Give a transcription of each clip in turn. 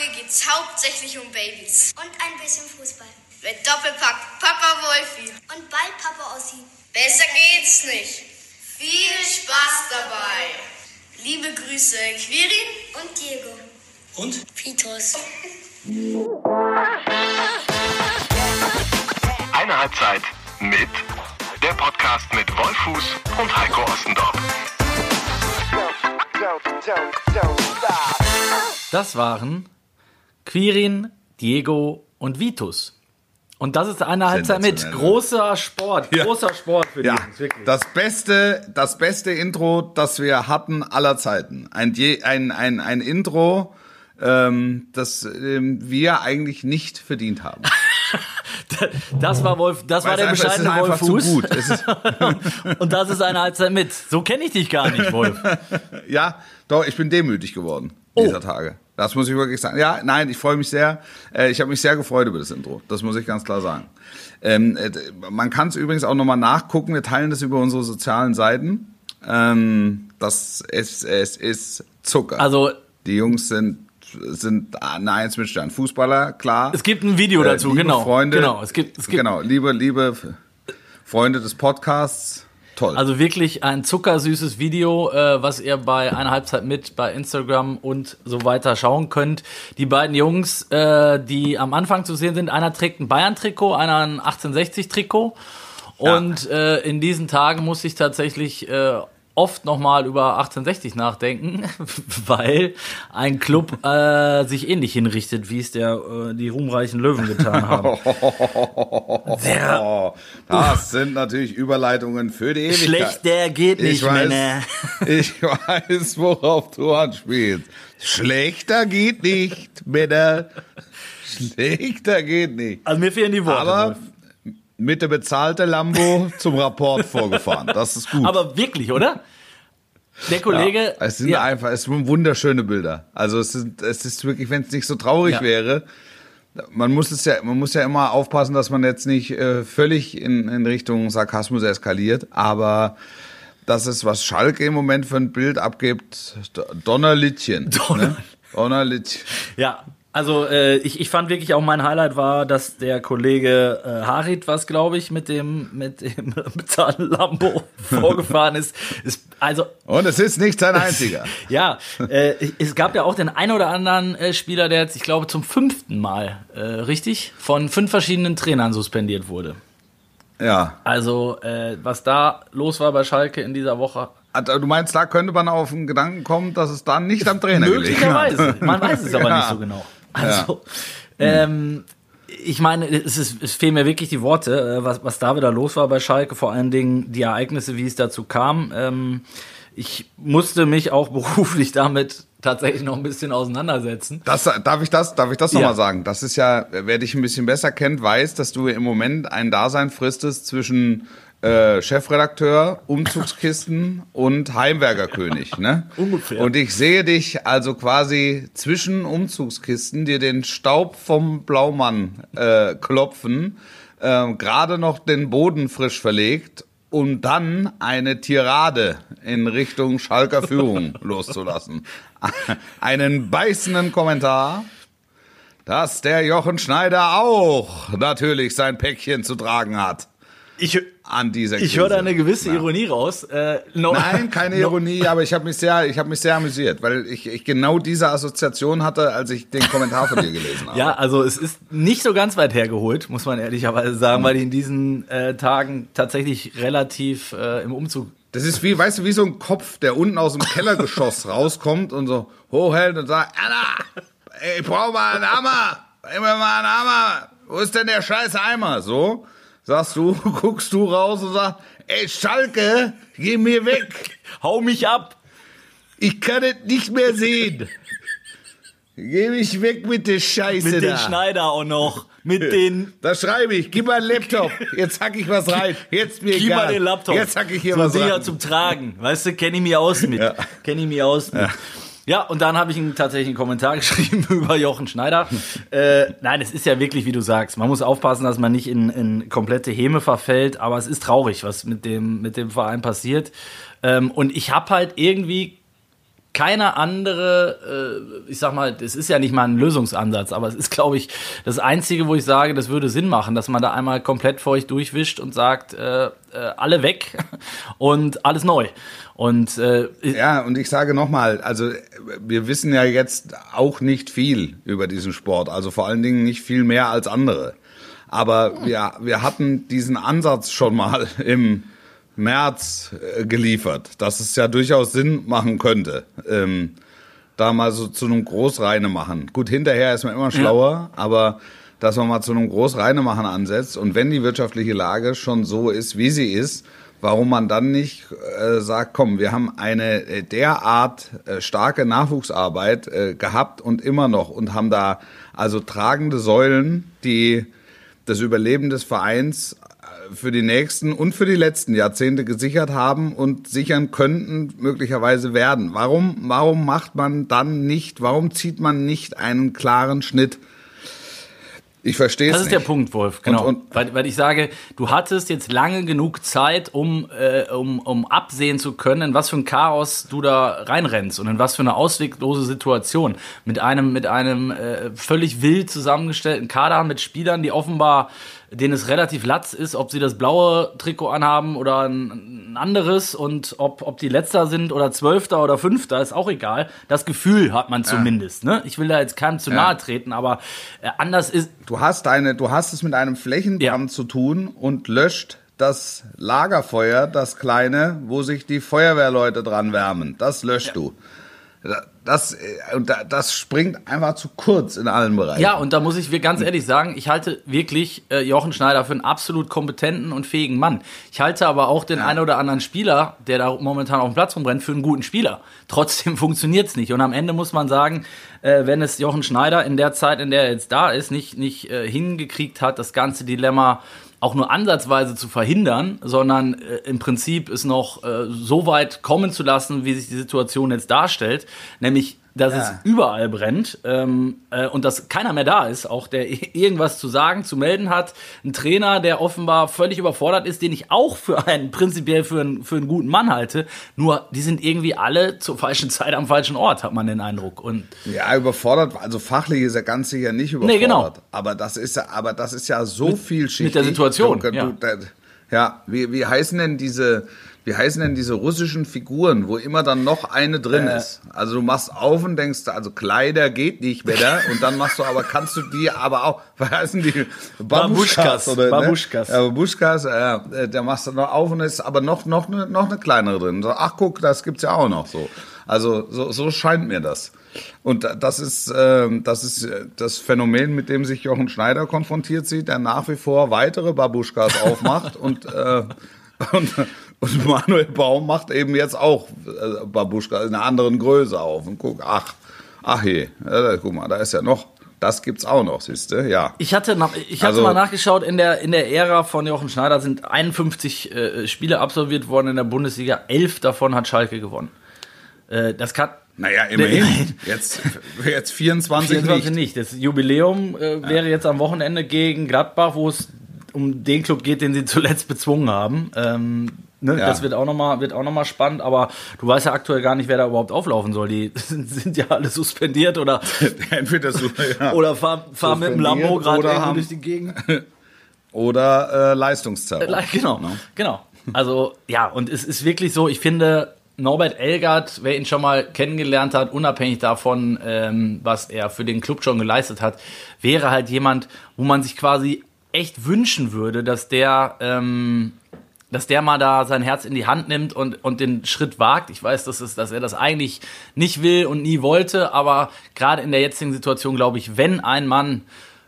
Folge geht es hauptsächlich um Babys. Und ein bisschen Fußball. Mit Doppelpack Papa Wolfi. Und bald Papa Ossi. Besser geht's nicht. Viel Spaß dabei. Liebe Grüße, Quirin und Diego. Und? Vitus. Eine Halbzeit mit der Podcast mit Wolfuß und Heiko Ostendorf. Das waren Quirin, Diego und Vitus. Und das ist eine Halbzeit mit großer Sport, großer Sport für die Ja, Jungs, wirklich. das beste, das beste Intro, das wir hatten aller Zeiten. Ein, ein, ein, ein Intro, ähm, das ähm, wir eigentlich nicht verdient haben. Das war Wolf, das war Weil der es einfach- bescheidene Wolf Fuß. gut. Und das ist eine Halbzeit mit. So kenne ich dich gar nicht, Wolf. ja, doch, ich bin demütig geworden Oh. dieser Tage. Das muss ich wirklich sagen. Ja, nein, ich freue mich sehr. Äh, ich habe mich sehr gefreut über das Intro. Das muss ich ganz klar sagen. Ähm, äh, man kann es übrigens auch nochmal nachgucken. Wir teilen das über unsere sozialen Seiten. Ähm, das ist, es ist Zucker. Also Die Jungs sind sind eine Eins mit Stern. Fußballer, klar. es gibt ein Video Äh, dazu, liebe genau. Freunde, genau, es gibt, es gibt genau, liebe, liebe Freunde des Podcasts, toll. Also wirklich ein zuckersüßes Video, äh, was ihr bei einer Halbzeit mit bei Instagram und so weiter schauen könnt. Die beiden Jungs, äh, die am Anfang zu sehen sind, einer trägt ein Bayern-Trikot, einer ein 1860-Trikot. Und äh, in diesen Tagen muss ich tatsächlich äh, oft nochmal über 1860 nachdenken, weil ein Club äh, sich ähnlich hinrichtet, wie es der äh, die ruhmreichen Löwen getan haben. Oh, das sind natürlich Überleitungen für die Ewigkeit. schlechter geht nicht, ich weiß, Männer. ich weiß, worauf du anspielst. Schlechter geht nicht, Männer. Schlechter geht nicht. Also mir fehlen die Worte. Aber mit der bezahlten Lambo zum Rapport vorgefahren. Das ist gut. Aber wirklich, oder? Der Kollege. Ja, es sind ja, einfach, es sind wunderschöne Bilder. Also es ist, es ist wirklich, wenn es nicht so traurig Ja. wäre, man muss es ja, man muss ja immer aufpassen, dass man jetzt nicht äh, völlig in, in Richtung Sarkasmus eskaliert. Aber das ist, was Schalke im Moment für ein Bild abgibt, Donnerlittchen. Donner- Ne? Donnerlittchen. ja. Also äh, ich, ich fand wirklich auch mein Highlight war, dass der Kollege äh, Harit, was glaube ich, mit dem mit dem bezahlten Lambo vorgefahren ist. ist also Und es ist nicht sein einziger. ja, äh, es gab ja auch den ein oder anderen äh, Spieler, der jetzt, ich glaube, zum fünften Mal äh, richtig von fünf verschiedenen Trainern suspendiert wurde. Ja. Also äh, was da los war bei Schalke in dieser Woche, Also, Du meinst, da könnte man auf den Gedanken kommen, dass es dann nicht am Trainer hat. Möglicherweise. Man weiß es aber Ja. nicht so genau. Also, ähm, ich meine, es, ist, es fehlen mir wirklich die Worte, äh, was, was da wieder los war bei Schalke, vor allen Dingen die Ereignisse, wie es dazu kam. Ähm, ich musste mich auch beruflich damit tatsächlich noch ein bisschen auseinandersetzen. Das, darf ich das, darf ich das Ja. nochmal sagen? Das ist ja, wer dich ein bisschen besser kennt, weiß, dass du im Moment ein Dasein fristest zwischen äh, Chefredakteur, Umzugskisten und Heimwerkerkönig, ne? Ungefähr. Und ich sehe dich also quasi zwischen Umzugskisten dir den Staub vom Blaumann äh, klopfen, äh, gerade noch den Boden frisch verlegt um dann eine Tirade in Richtung Schalker Führung loszulassen. Einen beißenden Kommentar, dass der Jochen Schneider auch natürlich sein Päckchen zu tragen hat Ich, an dieser ich Krise. höre da eine gewisse Ironie raus. Äh, no, Nein, keine Ironie, aber ich habe mich sehr, ich habe mich sehr amüsiert, weil ich, ich genau diese Assoziation hatte, als ich den Kommentar von dir gelesen habe. Ja, also es ist nicht so ganz weit hergeholt, muss man ehrlicherweise sagen, weil ich in diesen äh, Tagen tatsächlich relativ äh, im Umzug Das ist wie, weißt du, wie so ein Kopf, der unten aus dem Kellergeschoss rauskommt und so hochhält und sagt, Anna, ich brauche mal einen Hammer, mir mal einen Hammer. Wo ist denn der scheiß Eimer? So, sagst du, guckst du raus und sagst, ey Schalke, geh mir weg. Hau mich ab! Ich kann es nicht mehr sehen. Geh mich weg mit der Scheiße Mit da. den Schneider auch noch. Mit den. Da schreibe ich, gib mal einen Laptop. Jetzt hack ich was rein. Jetzt mir Gib egal. mal den Laptop. Jetzt hack ich hier so was Dinger rein. zum Tragen. Weißt du, kenne ich mich aus mit. Ja. Kenne ich mich aus mit. Ja. Und dann habe ich einen, tatsächlich einen Kommentar geschrieben über Jochen Schneider. äh, nein, es ist ja wirklich, wie du sagst. Man muss aufpassen, dass man nicht in, in komplette Häme verfällt, aber es ist traurig, was mit dem, mit dem Verein passiert. Ähm, und ich habe halt irgendwie keine andere, äh, ich sag mal, es ist ja nicht mal ein Lösungsansatz, aber es ist, glaube ich, das Einzige, wo ich sage, das würde Sinn machen, dass man da einmal komplett feucht durchwischt und sagt, äh, äh, alle weg und alles neu. Und äh, Ja, und ich sage nochmal, also wir wissen ja jetzt auch nicht viel über diesen Sport, also vor allen Dingen nicht viel mehr als andere. Aber wir, wir hatten diesen Ansatz schon mal im März äh, geliefert, dass es ja durchaus Sinn machen könnte, ähm, da mal so zu einem Großreine machen. Gut, hinterher ist man immer schlauer, aber dass man mal zu einem Großreine machen ansetzt und wenn die wirtschaftliche Lage schon so ist, wie sie ist, warum man dann nicht äh, sagt, komm, wir haben eine äh, derart äh, starke Nachwuchsarbeit äh, gehabt und immer noch und haben da also tragende Säulen, die das Überleben des Vereins für die nächsten und für die letzten Jahrzehnte gesichert haben und sichern könnten, möglicherweise werden. Warum, warum macht man dann nicht, warum zieht man nicht einen klaren Schnitt? Ich verstehe es Das ist nicht. der Punkt, Wolf, genau. Und- und- weil, weil ich sage, du hattest jetzt lange genug Zeit, um, äh, um, um absehen zu können, in was für ein Chaos du da reinrennst und in was für eine ausweglose Situation. Mit einem, mit einem äh, völlig wild zusammengestellten Kader, mit Spielern, die offenbar, denen es relativ latz ist, ob sie das blaue Trikot anhaben oder ein, ein anderes und ob, ob die Letzter sind oder Zwölfter oder Fünfter, ist auch egal. Das Gefühl hat man zumindest. Ne? Ich will da jetzt keinem zu nahe treten, aber äh, anders ist, Du hast eine, du hast es mit einem Flächenbrand Ja. zu tun und löscht das Lagerfeuer, das kleine, wo sich die Feuerwehrleute dran wärmen. Das löscht du. Das, äh, und da- das springt einfach zu kurz in allen Bereichen. Ja, und da muss ich ganz ehrlich sagen, ich halte wirklich äh, Jochen Schneider für einen absolut kompetenten und fähigen Mann. Ich halte aber auch den einen oder anderen Spieler, der da momentan auf dem Platz rumrennt, für einen guten Spieler. Trotzdem funktioniert's nicht. Und am Ende muss man sagen, äh, wenn es Jochen Schneider in der Zeit, in der er jetzt da ist, nicht, nicht äh, hingekriegt hat, das ganze Dilemma auch nur ansatzweise zu verhindern, sondern äh, im Prinzip es noch äh, so weit kommen zu lassen, wie sich die Situation jetzt darstellt, nämlich dass es überall brennt ähm, äh, und dass keiner mehr da ist, auch der irgendwas zu sagen, zu melden hat. Ein Trainer, der offenbar völlig überfordert ist, den ich auch für einen prinzipiell für einen, für einen guten Mann halte. Nur die sind irgendwie alle zur falschen Zeit am falschen Ort, hat man den Eindruck. Und Ja, überfordert, also fachlich ist er ganz sicher nicht überfordert. Nee, genau. Aber das ist ja, aber das ist ja so vielschichtig. mit der Situation, Du, du, ja. da- ja, wie, wie heißen denn diese, wie heißen denn diese russischen Figuren, wo immer dann noch eine drin Äh. ist? Also du machst auf und denkst, also Kleider geht nicht mehr, und dann machst du aber, kannst du die aber auch, wie heißen die? Babuschkas, oder, ne? Babuschkas. Ja, Babuschkas, äh, der machst du noch auf und ist aber noch, noch, eine, noch eine kleinere drin. So, ach guck, das gibt's ja auch noch so. Also so, so scheint mir das. Und da- das ist, ähm, das ist äh, das Phänomen, mit dem sich Jochen Schneider konfrontiert sieht, der nach wie vor weitere Babuschkas aufmacht und, äh, und, und Manuel Baum macht eben jetzt auch äh, Babuschkas in einer anderen Größe auf. Und guck, ach, ach je, äh, guck mal, da ist ja noch, das gibt's auch noch, siehst du, ja. Ich hatte, nach- ich hatte Also- mal nachgeschaut, in der, in der Ära von Jochen Schneider sind 51 äh, Spiele absolviert worden in der Bundesliga. Elf davon hat Schalke gewonnen. Äh, das kann. Naja, immerhin. Jetzt, jetzt 24, 24 nicht. nicht. Das Jubiläum äh, wäre jetzt am Wochenende gegen Gladbach, wo es um den Club geht, den sie zuletzt bezwungen haben. Ähm, ne, Ja. Das wird auch nochmal noch mal spannend, aber du weißt ja aktuell gar nicht, wer da überhaupt auflaufen soll. Die sind, sind ja alle suspendiert oder, Entweder so, ja. oder fahren fahr mit dem Lambo gerade haben- durch die Gegend. Oder äh, Leistungszerrung. Le- Genau, genau. Also ja, und es ist wirklich so, ich finde, Norbert Elgert, wer ihn schon mal kennengelernt hat, unabhängig davon, ähm, was er für den Club schon geleistet hat, wäre halt jemand, wo man sich quasi echt wünschen würde, dass der, ähm, dass der mal da sein Herz in die Hand nimmt und, und den Schritt wagt. Ich weiß, dass, es, dass er das eigentlich nicht will und nie wollte, aber gerade in der jetzigen Situation glaube ich, wenn ein Mann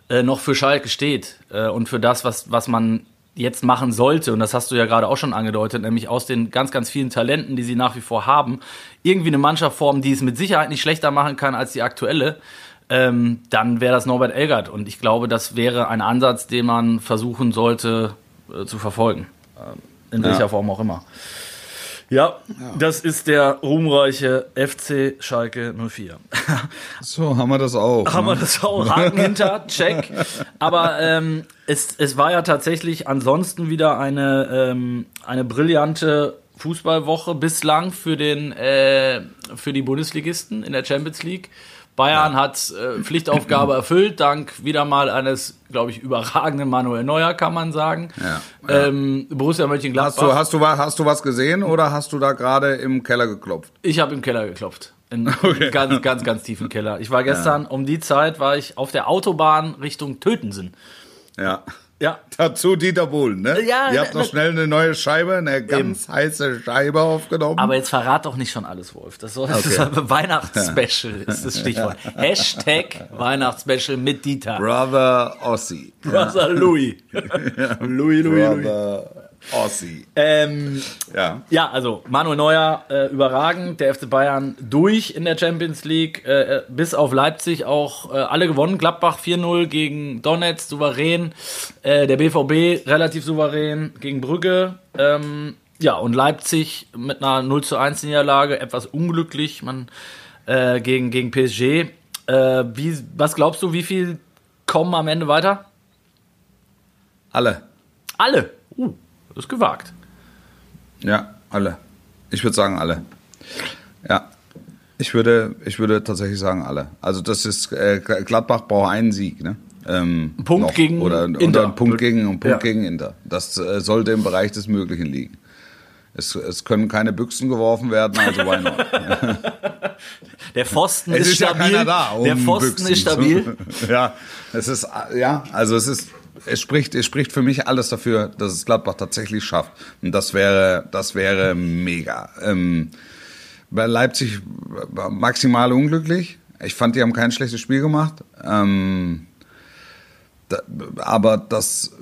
äh, noch für Schalke steht äh, und für das, was, was man jetzt machen sollte, und das hast du ja gerade auch schon angedeutet, nämlich aus den ganz, ganz vielen Talenten, die sie nach wie vor haben, irgendwie eine Mannschaft formen, die es mit Sicherheit nicht schlechter machen kann als die aktuelle, ähm, dann wäre das Norbert Elgert. Und ich glaube, das wäre ein Ansatz, den man versuchen sollte äh, zu verfolgen. Ähm, in welcher Ja. Form auch immer. Ja, das ist der ruhmreiche FC Schalke 04. So, haben wir das auch. Haben wir ne? das auch? Haken hinter, check. Aber ähm, es, es war ja tatsächlich ansonsten wieder eine, ähm, eine brillante Fußballwoche bislang für den äh, für die Bundesligisten in der Champions League. Bayern hat äh, Pflichtaufgabe erfüllt, dank wieder mal eines, glaube ich, überragenden Manuel Neuer, kann man sagen. Ja, ja. Ähm, Borussia Mönchengladbach. Hast du, hast, du, hast du was gesehen oder hast du da gerade im Keller geklopft? Ich habe im Keller geklopft. In ganz, ganz, ganz tiefen Keller. Ich war gestern um die Zeit, war ich auf der Autobahn Richtung Tötensen. Ja. Ja. Dazu Dieter Bohlen, ne? Ja, Ihr habt ne- noch schnell eine neue Scheibe, eine ganz heiße Scheibe aufgenommen. Aber jetzt verrat doch nicht schon alles, Wolf. Das, soll, das ist Okay. ein Weihnachtsspecial, ist das Stichwort. Hashtag Weihnachtsspecial mit Dieter. Brother Ossi. Brother Louis. Louis, Louis, Louis. Ossi. Ähm, Ja. Ja, also Manuel Neuer äh, überragend, der FC Bayern durch in der Champions League, äh, äh, bis auf Leipzig auch äh, alle gewonnen. Gladbach 4-0 gegen Donetsk, souverän. Äh, der BVB relativ souverän gegen Brügge. Ähm, ja, und Leipzig mit einer 0 zu 1 Niederlage, etwas unglücklich, man äh, gegen, gegen PSG. Wie, was glaubst du, wie viel kommen am Ende weiter? Alle. Alle. Uh, das ist gewagt. Ja, alle. Ich würde sagen alle. Ja. Ich würde, ich würde tatsächlich sagen alle. Also das ist, äh, Gladbach braucht einen Sieg, ne? Ähm, Punkt gegen oder, Inter. Oder einen Punkt gegen, Punkt Ja. gegen Inter. Das äh, sollte im Bereich des Möglichen liegen. Es, es können keine Büchsen geworfen werden, also why not? Der Pfosten Es ist, ist ja stabil. keiner da. um der Pfosten Büchsen ist stabil. Ja, es ist, ja, also es ist, es spricht, es spricht für mich alles dafür, dass es Gladbach tatsächlich schafft. Und das wäre, das wäre mega. Ähm, bei Leipzig war maximal unglücklich. Ich fand, die haben kein schlechtes Spiel gemacht. Ähm, da, aber das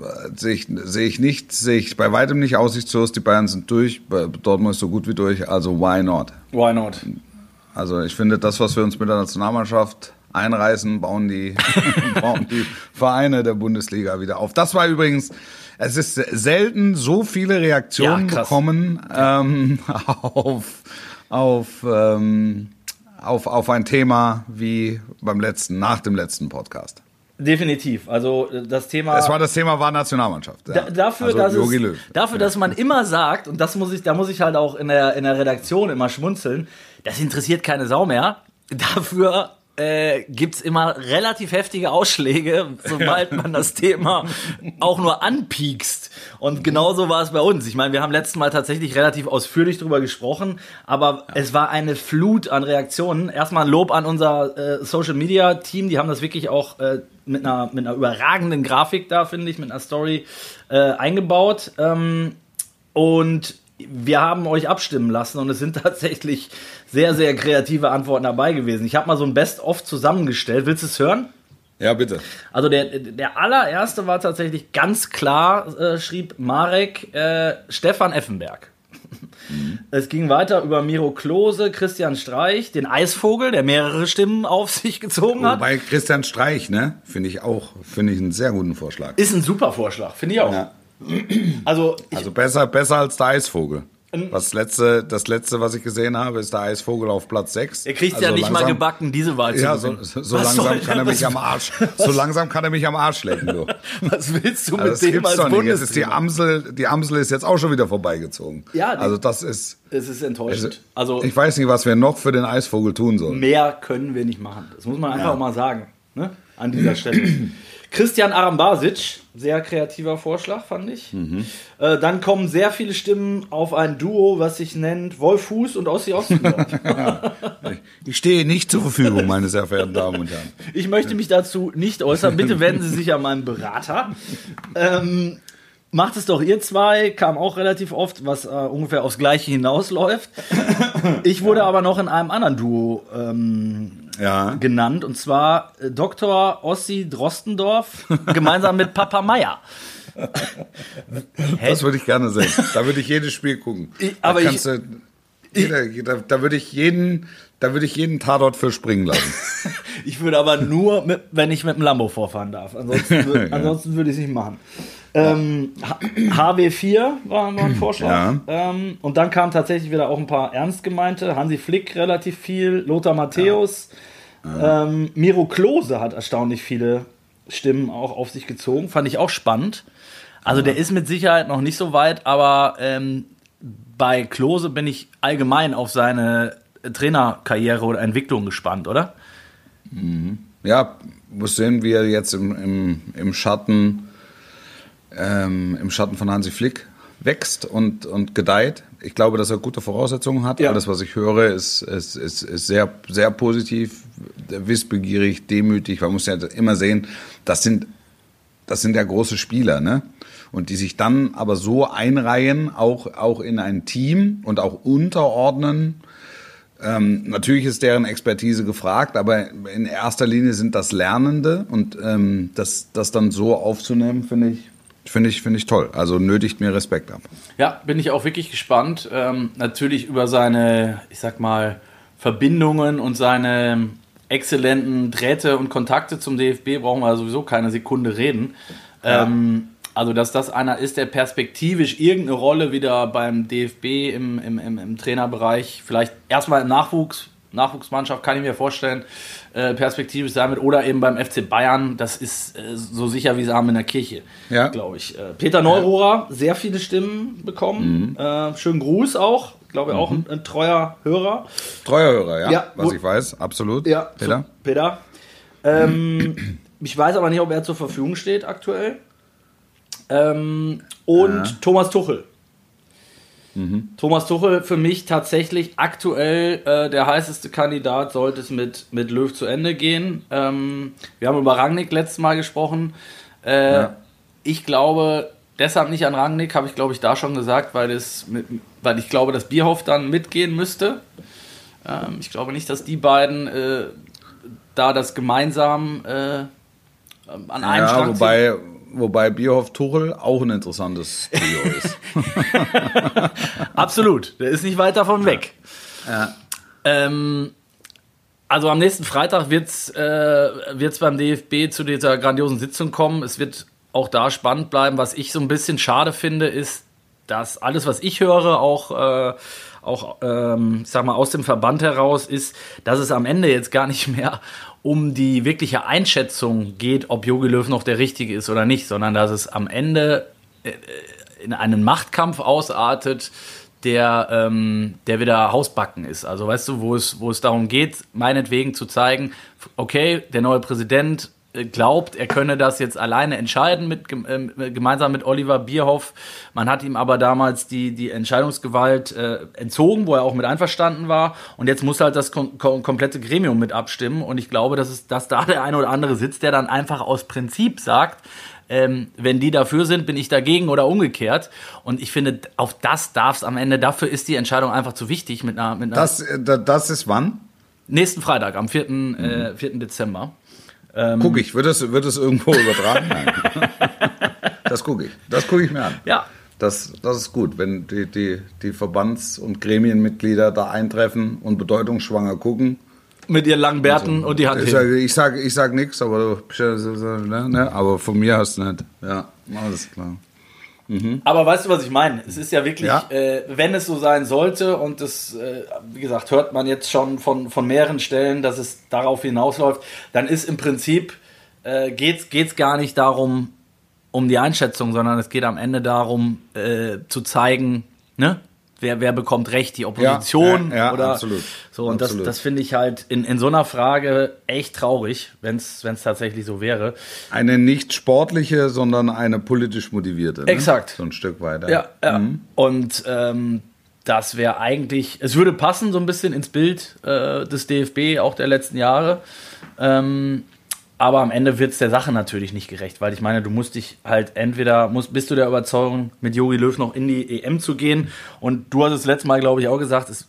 äh, sehe ich, sehe ich nicht, sehe ich bei weitem nicht aussichtslos. Die Bayern sind durch, Dortmund ist so gut wie durch, also why not? Why not? Also ich finde, das, was wir uns mit der Nationalmannschaft einreißen, bauen die, bauen die Vereine der Bundesliga wieder auf. Das war übrigens, es ist selten so viele Reaktionen Ja, bekommen ähm, auf, auf, ähm, auf, auf ein Thema wie beim letzten, nach dem letzten Podcast. Definitiv. Also das Thema. Es war das Thema war Nationalmannschaft. Ja. Da, dafür, also, dass, Jogi es, dafür dass man immer sagt, und das muss ich, da muss ich halt auch in der, in der Redaktion immer schmunzeln, das interessiert keine Sau mehr. Dafür äh, gibt's immer relativ heftige Ausschläge, sobald man das Thema auch nur anpiekst. Und genauso war es bei uns. Ich meine, wir haben letztes Mal tatsächlich relativ ausführlich drüber gesprochen, aber es war eine Flut an Reaktionen. Erstmal ein Lob an unser äh, Social Media Team, die haben das wirklich auch äh, mit einer, mit einer überragenden Grafik da, finde ich, mit einer Story äh, eingebaut. Ähm, und wir haben euch abstimmen lassen und es sind tatsächlich sehr, sehr kreative Antworten dabei gewesen. Ich habe mal so ein Best-of zusammengestellt. Willst du es hören? Ja, bitte. Also der, der allererste war tatsächlich ganz klar, äh, schrieb Marek äh, Stefan Effenberg. Es ging weiter über Miro Klose, Christian Streich, den Eisvogel, der mehrere Stimmen auf sich gezogen hat. Wobei Christian Streich, ne, finde ich auch, finde ich einen sehr guten Vorschlag. Ist ein super Vorschlag, finde ich auch. Ja. Also, ich, Also besser, besser als der Eisvogel. Was letzte, das letzte, was ich gesehen habe, ist der Eisvogel auf Platz 6. er kriegt ja nicht mal gebacken, diese Wahl zu Ja, so, so, langsam kann er mich am Arsch. So langsam kann er mich am Arsch lecken, du. Was willst du mit Also das dem gibt's als doch nicht. Jetzt ist die? Amsel, die Amsel ist jetzt auch schon wieder vorbeigezogen. Ja, die- also das ist. Es ist enttäuschend. Also ich weiß nicht, was wir noch für den Eisvogel tun sollen. mehr können wir nicht machen. Das muss man einfach mal sagen. Ne? An dieser Stelle. Christian Arambasic, sehr kreativer Vorschlag, fand ich. Mhm. Äh, dann kommen sehr viele Stimmen auf ein Duo, was sich nennt Wolf Fuß und Ossi Ostendorf. Ich stehe nicht zur Verfügung, meine sehr verehrten Damen und Herren. ich möchte mich dazu nicht äußern. Bitte wenden Sie sich an meinen Berater. Ähm, macht es doch ihr zwei, kam auch relativ oft, was äh, ungefähr aufs Gleiche hinausläuft. Ich wurde aber noch in einem anderen Duo ähm, Ja. genannt, und zwar äh, Dr. Ossi Drostendorf gemeinsam mit Papa Meier. Das würde ich gerne sehen. Da würde ich jedes Spiel gucken. Ich- Da aber ich- kannst du, jeder, jeder, da würde ich jeden, da würde ich jeden Tatort für springen lassen. Ich würde aber nur, mit, wenn ich mit dem Lambo vorfahren darf. Ansonsten, ansonsten würde ich es nicht machen. Ähm, H- HW4 war, ein Vorschlag. Ähm, und dann kamen tatsächlich wieder auch ein paar ernst gemeinte. Hansi Flick relativ viel, Lothar Matthäus. Ähm, Miro Klose hat erstaunlich viele Stimmen auch auf sich gezogen. Fand ich auch spannend. Also der ist mit Sicherheit noch nicht so weit, aber ähm, bei Klose bin ich allgemein auf seine Trainerkarriere oder Entwicklung gespannt, oder? Ja, muss sehen, wie er jetzt im, im, im Schatten ähm, im Schatten von Hansi Flick wächst und, und gedeiht. Ich glaube, dass er gute Voraussetzungen hat. Ja. Alles, was ich höre, ist, ist, ist, ist sehr, sehr positiv, wissbegierig, demütig. Man muss ja immer sehen, das sind, das sind ja große Spieler, ne? Und die sich dann aber so einreihen, auch, auch in ein Team und auch unterordnen. Ähm, natürlich ist deren Expertise gefragt, aber in erster Linie sind das Lernende und ähm, das, das dann so aufzunehmen, finde ich, finde ich, finde ich toll. Also nötigt mir Respekt ab. Ja, bin ich auch wirklich gespannt. Ähm, natürlich über seine, ich sag mal, Verbindungen und seine exzellenten Drähte und Kontakte zum DFB brauchen wir sowieso keine Sekunde reden. Ähm, also, dass das einer ist, der perspektivisch irgendeine Rolle wieder beim DFB im, im, im, im Trainerbereich, vielleicht erstmal im Nachwuchs, Nachwuchsmannschaft, kann ich mir vorstellen, äh, perspektivisch wird, oder eben beim FC Bayern, das ist äh, so sicher wie Samen in der Kirche, Ja. glaube ich. Äh, Peter Neurohrer, sehr viele Stimmen bekommen. Äh, schönen Gruß auch, glaube ich, auch ein, ein treuer Hörer. Treuer Hörer, ja, Ja, was ich weiß, absolut. Ja, Peter? Peter. Ähm, ich weiß aber nicht, ob er zur Verfügung steht aktuell. Ähm, und Thomas Tuchel. Thomas Tuchel für mich tatsächlich aktuell äh, der heißeste Kandidat, sollte es mit, mit Löw zu Ende gehen. Ähm, wir haben über Rangnick letztes Mal gesprochen. Äh, Ja. Ich glaube, deshalb nicht an Rangnick, habe ich glaube ich da schon gesagt, weil, es mit, weil ich glaube, dass Bierhoff dann mitgehen müsste. Ähm, ich glaube nicht, dass die beiden äh, da das gemeinsam äh, an einem Ja, Strang ziehen. Wobei, Bierhoff Tuchel auch ein interessantes Trio ist. Absolut, der ist nicht weit davon weg. Ja. Ähm, also am nächsten Freitag wird es äh, wird's beim DFB zu dieser grandiosen Sitzung kommen. Es wird auch da spannend bleiben. Was ich so ein bisschen schade finde, ist, dass alles, was ich höre, auch, äh, auch ähm, ich sag mal, aus dem Verband heraus, ist, dass es am Ende jetzt gar nicht mehr um die wirkliche Einschätzung geht, ob Jogi Löw noch der Richtige ist oder nicht, sondern dass es am Ende äh, in einen Machtkampf ausartet, der, ähm, der wieder Hausbacken ist. Also weißt du, wo es, wo es darum geht, meinetwegen zu zeigen, okay, der neue Präsident äh, glaubt, er könne das jetzt alleine entscheiden, mit, ähm, gemeinsam mit Oliver Bierhoff. Man hat ihm aber damals die, die Entscheidungsgewalt äh, entzogen, wo er auch mit einverstanden war. Und jetzt muss halt das kom kom komplette Gremium mit abstimmen. Und ich glaube, dass, es, dass da der eine oder andere sitzt, der dann einfach aus Prinzip sagt, ähm, wenn die dafür sind, bin ich dagegen oder umgekehrt. Und ich finde, auf das darf es am Ende, dafür ist die Entscheidung einfach zu wichtig mit einer, mit einer Das, äh, da- das ist wann? nächsten Freitag, am 4. Äh, 4. Dezember. Ähm, Guck ich, wird es, wird es irgendwo übertragen? Nein. das gucke ich. Das gucke ich mir an. Ja, Das, das ist gut, wenn die, die, die Verbands- und Gremienmitglieder da eintreffen und bedeutungsschwanger gucken. mit ihren langen Bärten und die Hand Ich hin. sage ich sag, ich sag nichts, aber, du- ne, ne, aber von mir hast du nicht. Ja, alles klar. Aber weißt du, was ich meine? Es ist ja wirklich, Ja. äh, wenn es so sein sollte, und das, äh, wie gesagt, hört man jetzt schon von, von mehreren Stellen, dass es darauf hinausläuft, dann ist im Prinzip, äh, geht es gar nicht darum, um die Einschätzung, sondern es geht am Ende darum, äh, zu zeigen, ne? Wer, wer bekommt Recht, die Opposition Ja, ja, ja, oder absolut. so und Absolut. das, das finde ich halt in, in so einer Frage echt traurig, wenn es tatsächlich so wäre. Eine nicht sportliche, sondern eine politisch motivierte. Ne? Exakt. So ein Stück weiter. Ja, ja. Und ähm, das wäre eigentlich, es würde passen so ein bisschen ins Bild äh, des DFB auch der letzten Jahre. Ähm, aber am Ende wird es der Sache natürlich nicht gerecht, weil ich meine, du musst dich halt entweder, musst, bist du der Überzeugung, mit Jogi Löw noch in die EM zu gehen. Und du hast es letztes Mal, glaube ich, auch gesagt, es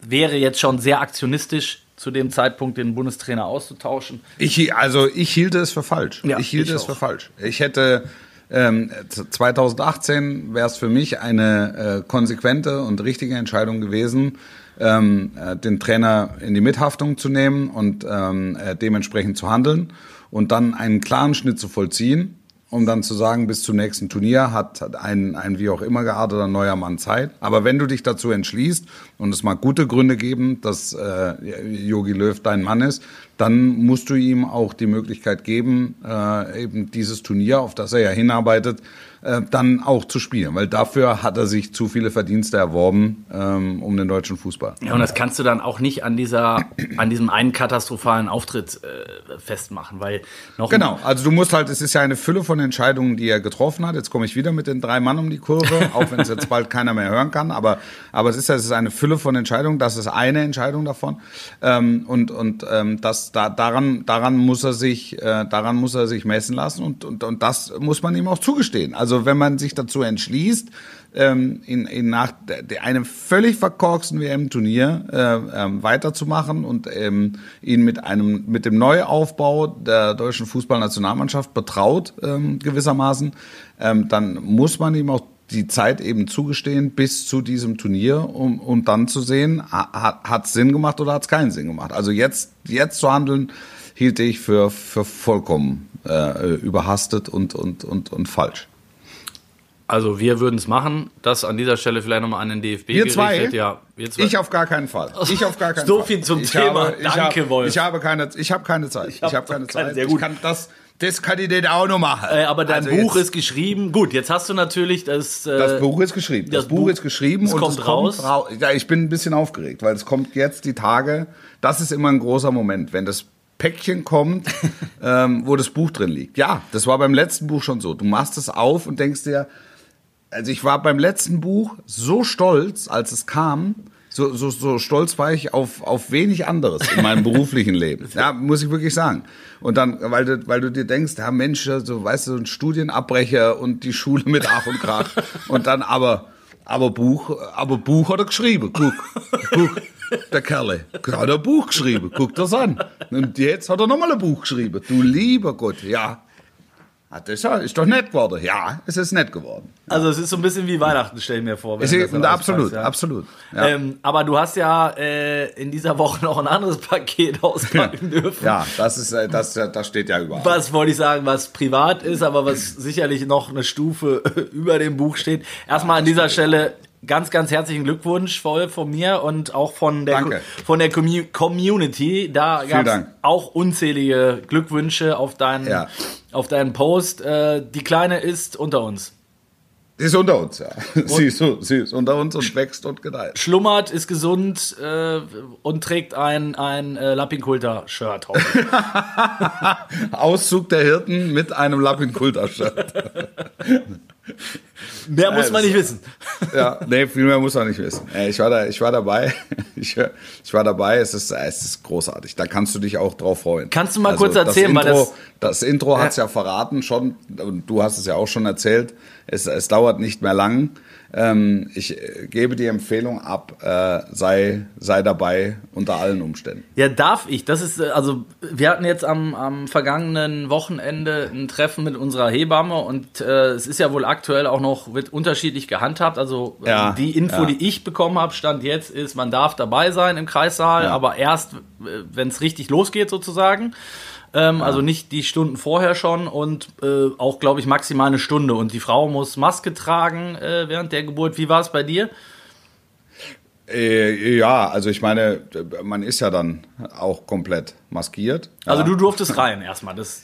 wäre jetzt schon sehr aktionistisch zu dem Zeitpunkt, den Bundestrainer auszutauschen. Ich, also ich hielt es für falsch. Ja, ich hielt ich es auch. für falsch. Ich hätte ähm, 2018 wäre es für mich eine äh, konsequente und richtige Entscheidung gewesen, ähm, äh, den Trainer in die Mithaftung zu nehmen und ähm, äh, dementsprechend zu handeln und dann einen klaren Schnitt zu vollziehen, um dann zu sagen, bis zum nächsten Turnier hat, ein, ein wie auch immer gearteter neuer Mann Zeit. Aber wenn du dich dazu entschließt, und es mag gute Gründe geben, dass äh, Jogi Löw dein Mann ist, dann musst du ihm auch die Möglichkeit geben, äh, eben dieses Turnier, auf das er ja hinarbeitet, äh, dann auch zu spielen, weil dafür hat er sich zu viele Verdienste erworben ähm, um den deutschen Fußball. Ja, und das kannst du dann auch nicht an dieser, an diesem einen katastrophalen Auftritt äh, festmachen, weil noch Genau, also du musst halt, es ist ja eine Fülle von Entscheidungen, die er getroffen hat. Jetzt komme ich wieder mit den drei Mann um die Kurve, auch wenn es jetzt bald keiner mehr hören kann. Aber, aber es ist ja, es ist eine Fülle von Entscheidungen. Das ist eine Entscheidung davon. Ähm, und und ähm, das, da, daran, daran muss er sich, äh, daran muss er sich messen lassen. Und, und, und das muss man ihm auch zugestehen. Also wenn man sich dazu entschließt, ähm, in, in nach einem völlig verkorksten WM-Turnier äh, ähm, weiterzumachen und ähm, ihn mit einem mit dem Neuaufbau der deutschen Fußballnationalmannschaft betraut ähm, gewissermaßen, ähm, dann muss man ihm auch die Zeit eben zugestehen bis zu diesem Turnier, um, um dann zu sehen, hat es Sinn gemacht oder hat es keinen Sinn gemacht. Also jetzt jetzt zu handeln, hielte ich für für vollkommen äh, überhastet und und und und falsch. Also wir würden es machen. Das an dieser Stelle vielleicht nochmal an den DFB Wir zwei? gerichtet. Ja, wir zwei. Ich auf gar keinen Fall. Ich auf gar keinen So Fall. viel zum ich Thema. Habe, ich Danke, habe, Wolf. Ich habe keine, ich habe keine Zeit. Ich hab habe, keine Zeit. sehr gut. Ich kann das, das kann ich dir auch noch machen. äh, aber dein Also Buch jetzt- ist geschrieben. Gut, jetzt hast du natürlich das. Äh, Das Buch ist geschrieben. Das, das Buch Buch- ist geschrieben es und kommt es raus. kommt raus. Ja, ich bin ein bisschen aufgeregt, weil es kommt jetzt die Tage. Das ist immer ein großer Moment, wenn das Päckchen kommt, ähm, wo das Buch drin liegt. Ja, das war beim letzten Buch schon so. Du machst es auf und denkst dir, also ich war beim letzten Buch so stolz, als es kam. So, so, so stolz war ich auf, auf wenig anderes in meinem beruflichen Leben. Ja, muss ich wirklich sagen. Und dann, weil du, weil du dir denkst, ja Mensch, so, weißt du, ein Studienabbrecher und die Schule mit Ach und Krach. Und dann aber, aber Buch, aber Buch hat er geschrieben. Guck, guck, der Kerle. Hat er ein Buch geschrieben. Guck das an. Und jetzt hat er nochmal ein Buch geschrieben. Du lieber Gott, ja. Das ist ja- ist doch nett geworden. Ja, es ist nett geworden. also es ist so ein bisschen wie Weihnachten, stell ich mir vor. wenn ist, das absolut, ja. absolut. Ja. Ähm, aber du hast ja äh, in dieser Woche noch ein anderes Paket auspacken dürfen. ja, das ist, äh, das, das steht ja überall. Was wollte ich sagen, was privat ist, aber was sicherlich noch eine Stufe über dem Buch steht. Erstmal an dieser Stelle ganz, ganz herzlichen Glückwunsch voll von mir und auch von der, Danke. von der Commu Community. Da gab es auch unzählige Glückwünsche auf deinen, Ja. Auf deinen Post. Äh, die Kleine ist unter uns. Sie ist unter uns, ja. Sie ist, sie ist unter uns und wächst und gedeiht. Schlummert, ist gesund äh, und trägt ein, ein äh, Lappinkulter-Shirt. Auszug der Hirten mit einem Lappin-Kulter-Shirt. Mehr muss man nicht wissen. Ja, nee, viel mehr muss man nicht wissen. Äh, Ich war, da, ich war dabei. Ich, ich war dabei. Es ist, es ist großartig. Da kannst du dich auch drauf freuen. Kannst du mal kurz erzählen, das weil Intro, das- das Intro hat es ja verraten schon. Und du hast es ja auch schon erzählt. Es, es dauert nicht mehr lang. Ähm, ich äh, gebe die Empfehlung ab, äh, sei, sei dabei unter allen Umständen. Ja, darf ich. Das ist, äh, also, wir hatten jetzt am, am vergangenen Wochenende ein Treffen mit unserer Hebamme und äh, es ist ja wohl aktuell auch noch, wird unterschiedlich gehandhabt. Also, äh, Ja, die Info, ja. die ich bekommen habe, Stand jetzt ist, man darf dabei sein im Kreissaal, aber erst, wenn es richtig losgeht sozusagen. Ähm, Also nicht die Stunden vorher schon und äh, auch, glaube ich, maximal eine Stunde. Und die Frau muss Maske tragen äh, während der Geburt. Wie war es bei dir? Äh, ja, also ich meine, man ist ja dann auch komplett maskiert. Also ja. du durftest rein erstmal. Das,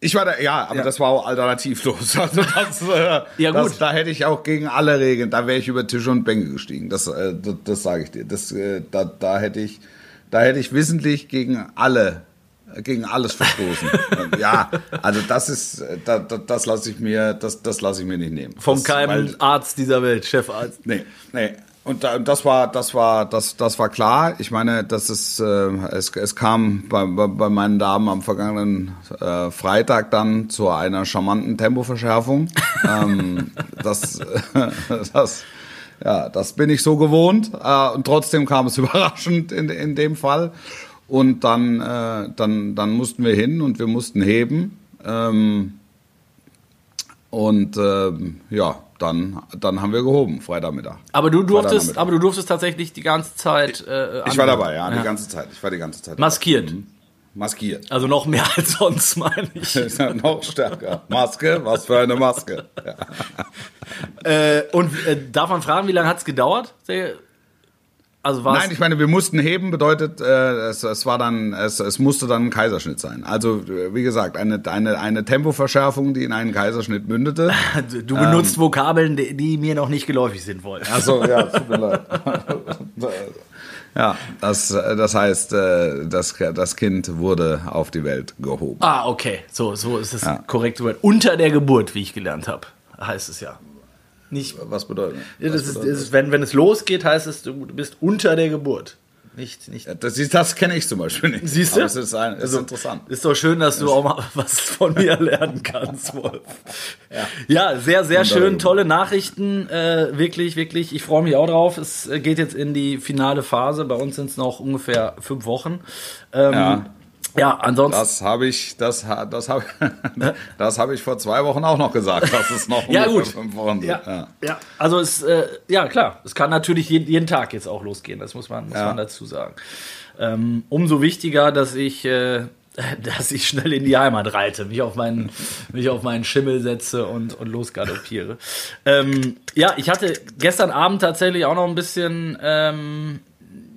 Ich war da, ja, aber Ja. das war auch alternativlos. Also das, äh, Ja, das, gut. da hätte ich auch gegen alle Regeln, da wäre ich über Tische und Bänke gestiegen. Das, äh, das, das sage ich dir. Das, äh, da, da hätte ich, da hätte ich wissentlich gegen alle, gegen alles verstoßen. ja, also das ist, äh, da, da, das lasse ich mir, das, das lasse ich mir nicht nehmen. vom das, keinem weil- Arzt dieser Welt, Chefarzt. Nee, nee. Und da, und das war, das war, das, das war klar. Ich meine, das ist, äh, es, es kam bei, bei, bei meinen Damen am vergangenen äh, Freitag dann zu einer charmanten Tempoverschärfung. ähm, das, das, ja, das bin ich so gewohnt. Äh, und trotzdem kam es überraschend in, in dem Fall. Und dann, äh, dann, dann mussten wir hin und wir mussten heben. Ähm, und ähm, ja, dann, dann haben wir gehoben, Freitagmittag. Aber du durftest, aber du durftest tatsächlich die ganze Zeit. Äh, Ich war dabei, ja, die ganze Zeit. Ich war die ganze Zeit. Maskiert. dabei. Maskiert. Also noch mehr als sonst, meine ich. Ja noch stärker. Maske, was für eine Maske. Ja. äh, und äh, darf man fragen, wie lange hat es gedauert? Also war Nein, ich meine, wir mussten heben, bedeutet, äh, es, es war dann, es, es musste dann ein Kaiserschnitt sein. Also, äh, wie gesagt, eine, eine, eine Tempoverschärfung, die in einen Kaiserschnitt mündete. Du benutzt Vokabeln, die, die mir noch nicht geläufig sind, Wolf. Achso, ja, tut mir leid. Ja, das, das heißt, äh, das, das Kind wurde auf die Welt gehoben. Ah, okay. So, so ist es korrekt. Unter der Geburt, wie ich gelernt habe, heißt es ja. Nicht, Was bedeutet ja, was das ist, bedeutet das ist, wenn, wenn es losgeht, heißt es, du bist unter der Geburt. Nicht, nicht. Das, ist- das kenne ich zum Beispiel nicht. Siehst du? Es ist, ein, es ist interessant. Ist doch schön, dass du auch mal was von mir lernen kannst, Wolf. Ja, sehr, sehr schön. Tolle Nachrichten. Äh, wirklich, wirklich. Ich freue mich auch drauf. Es äh, geht jetzt in die finale Phase. Bei uns sind es noch ungefähr fünf Wochen. Ähm, Ja. Ja, ansonsten. Das habe ich, das, das habe, das habe ich vor zwei Wochen auch noch gesagt, dass es noch Ja, gut. fünf Wochen sind. Ja, ja. also es, äh, ja klar, es kann natürlich jeden, jeden Tag jetzt auch losgehen, das muss man, muss Ja. man dazu sagen. Ähm, umso wichtiger, dass ich, äh, dass ich schnell in die Heimat reite, mich auf meinen, mich auf meinen Schimmel setze und, und losgaloppiere. ähm, ja, ich hatte gestern Abend tatsächlich auch noch ein bisschen, ähm,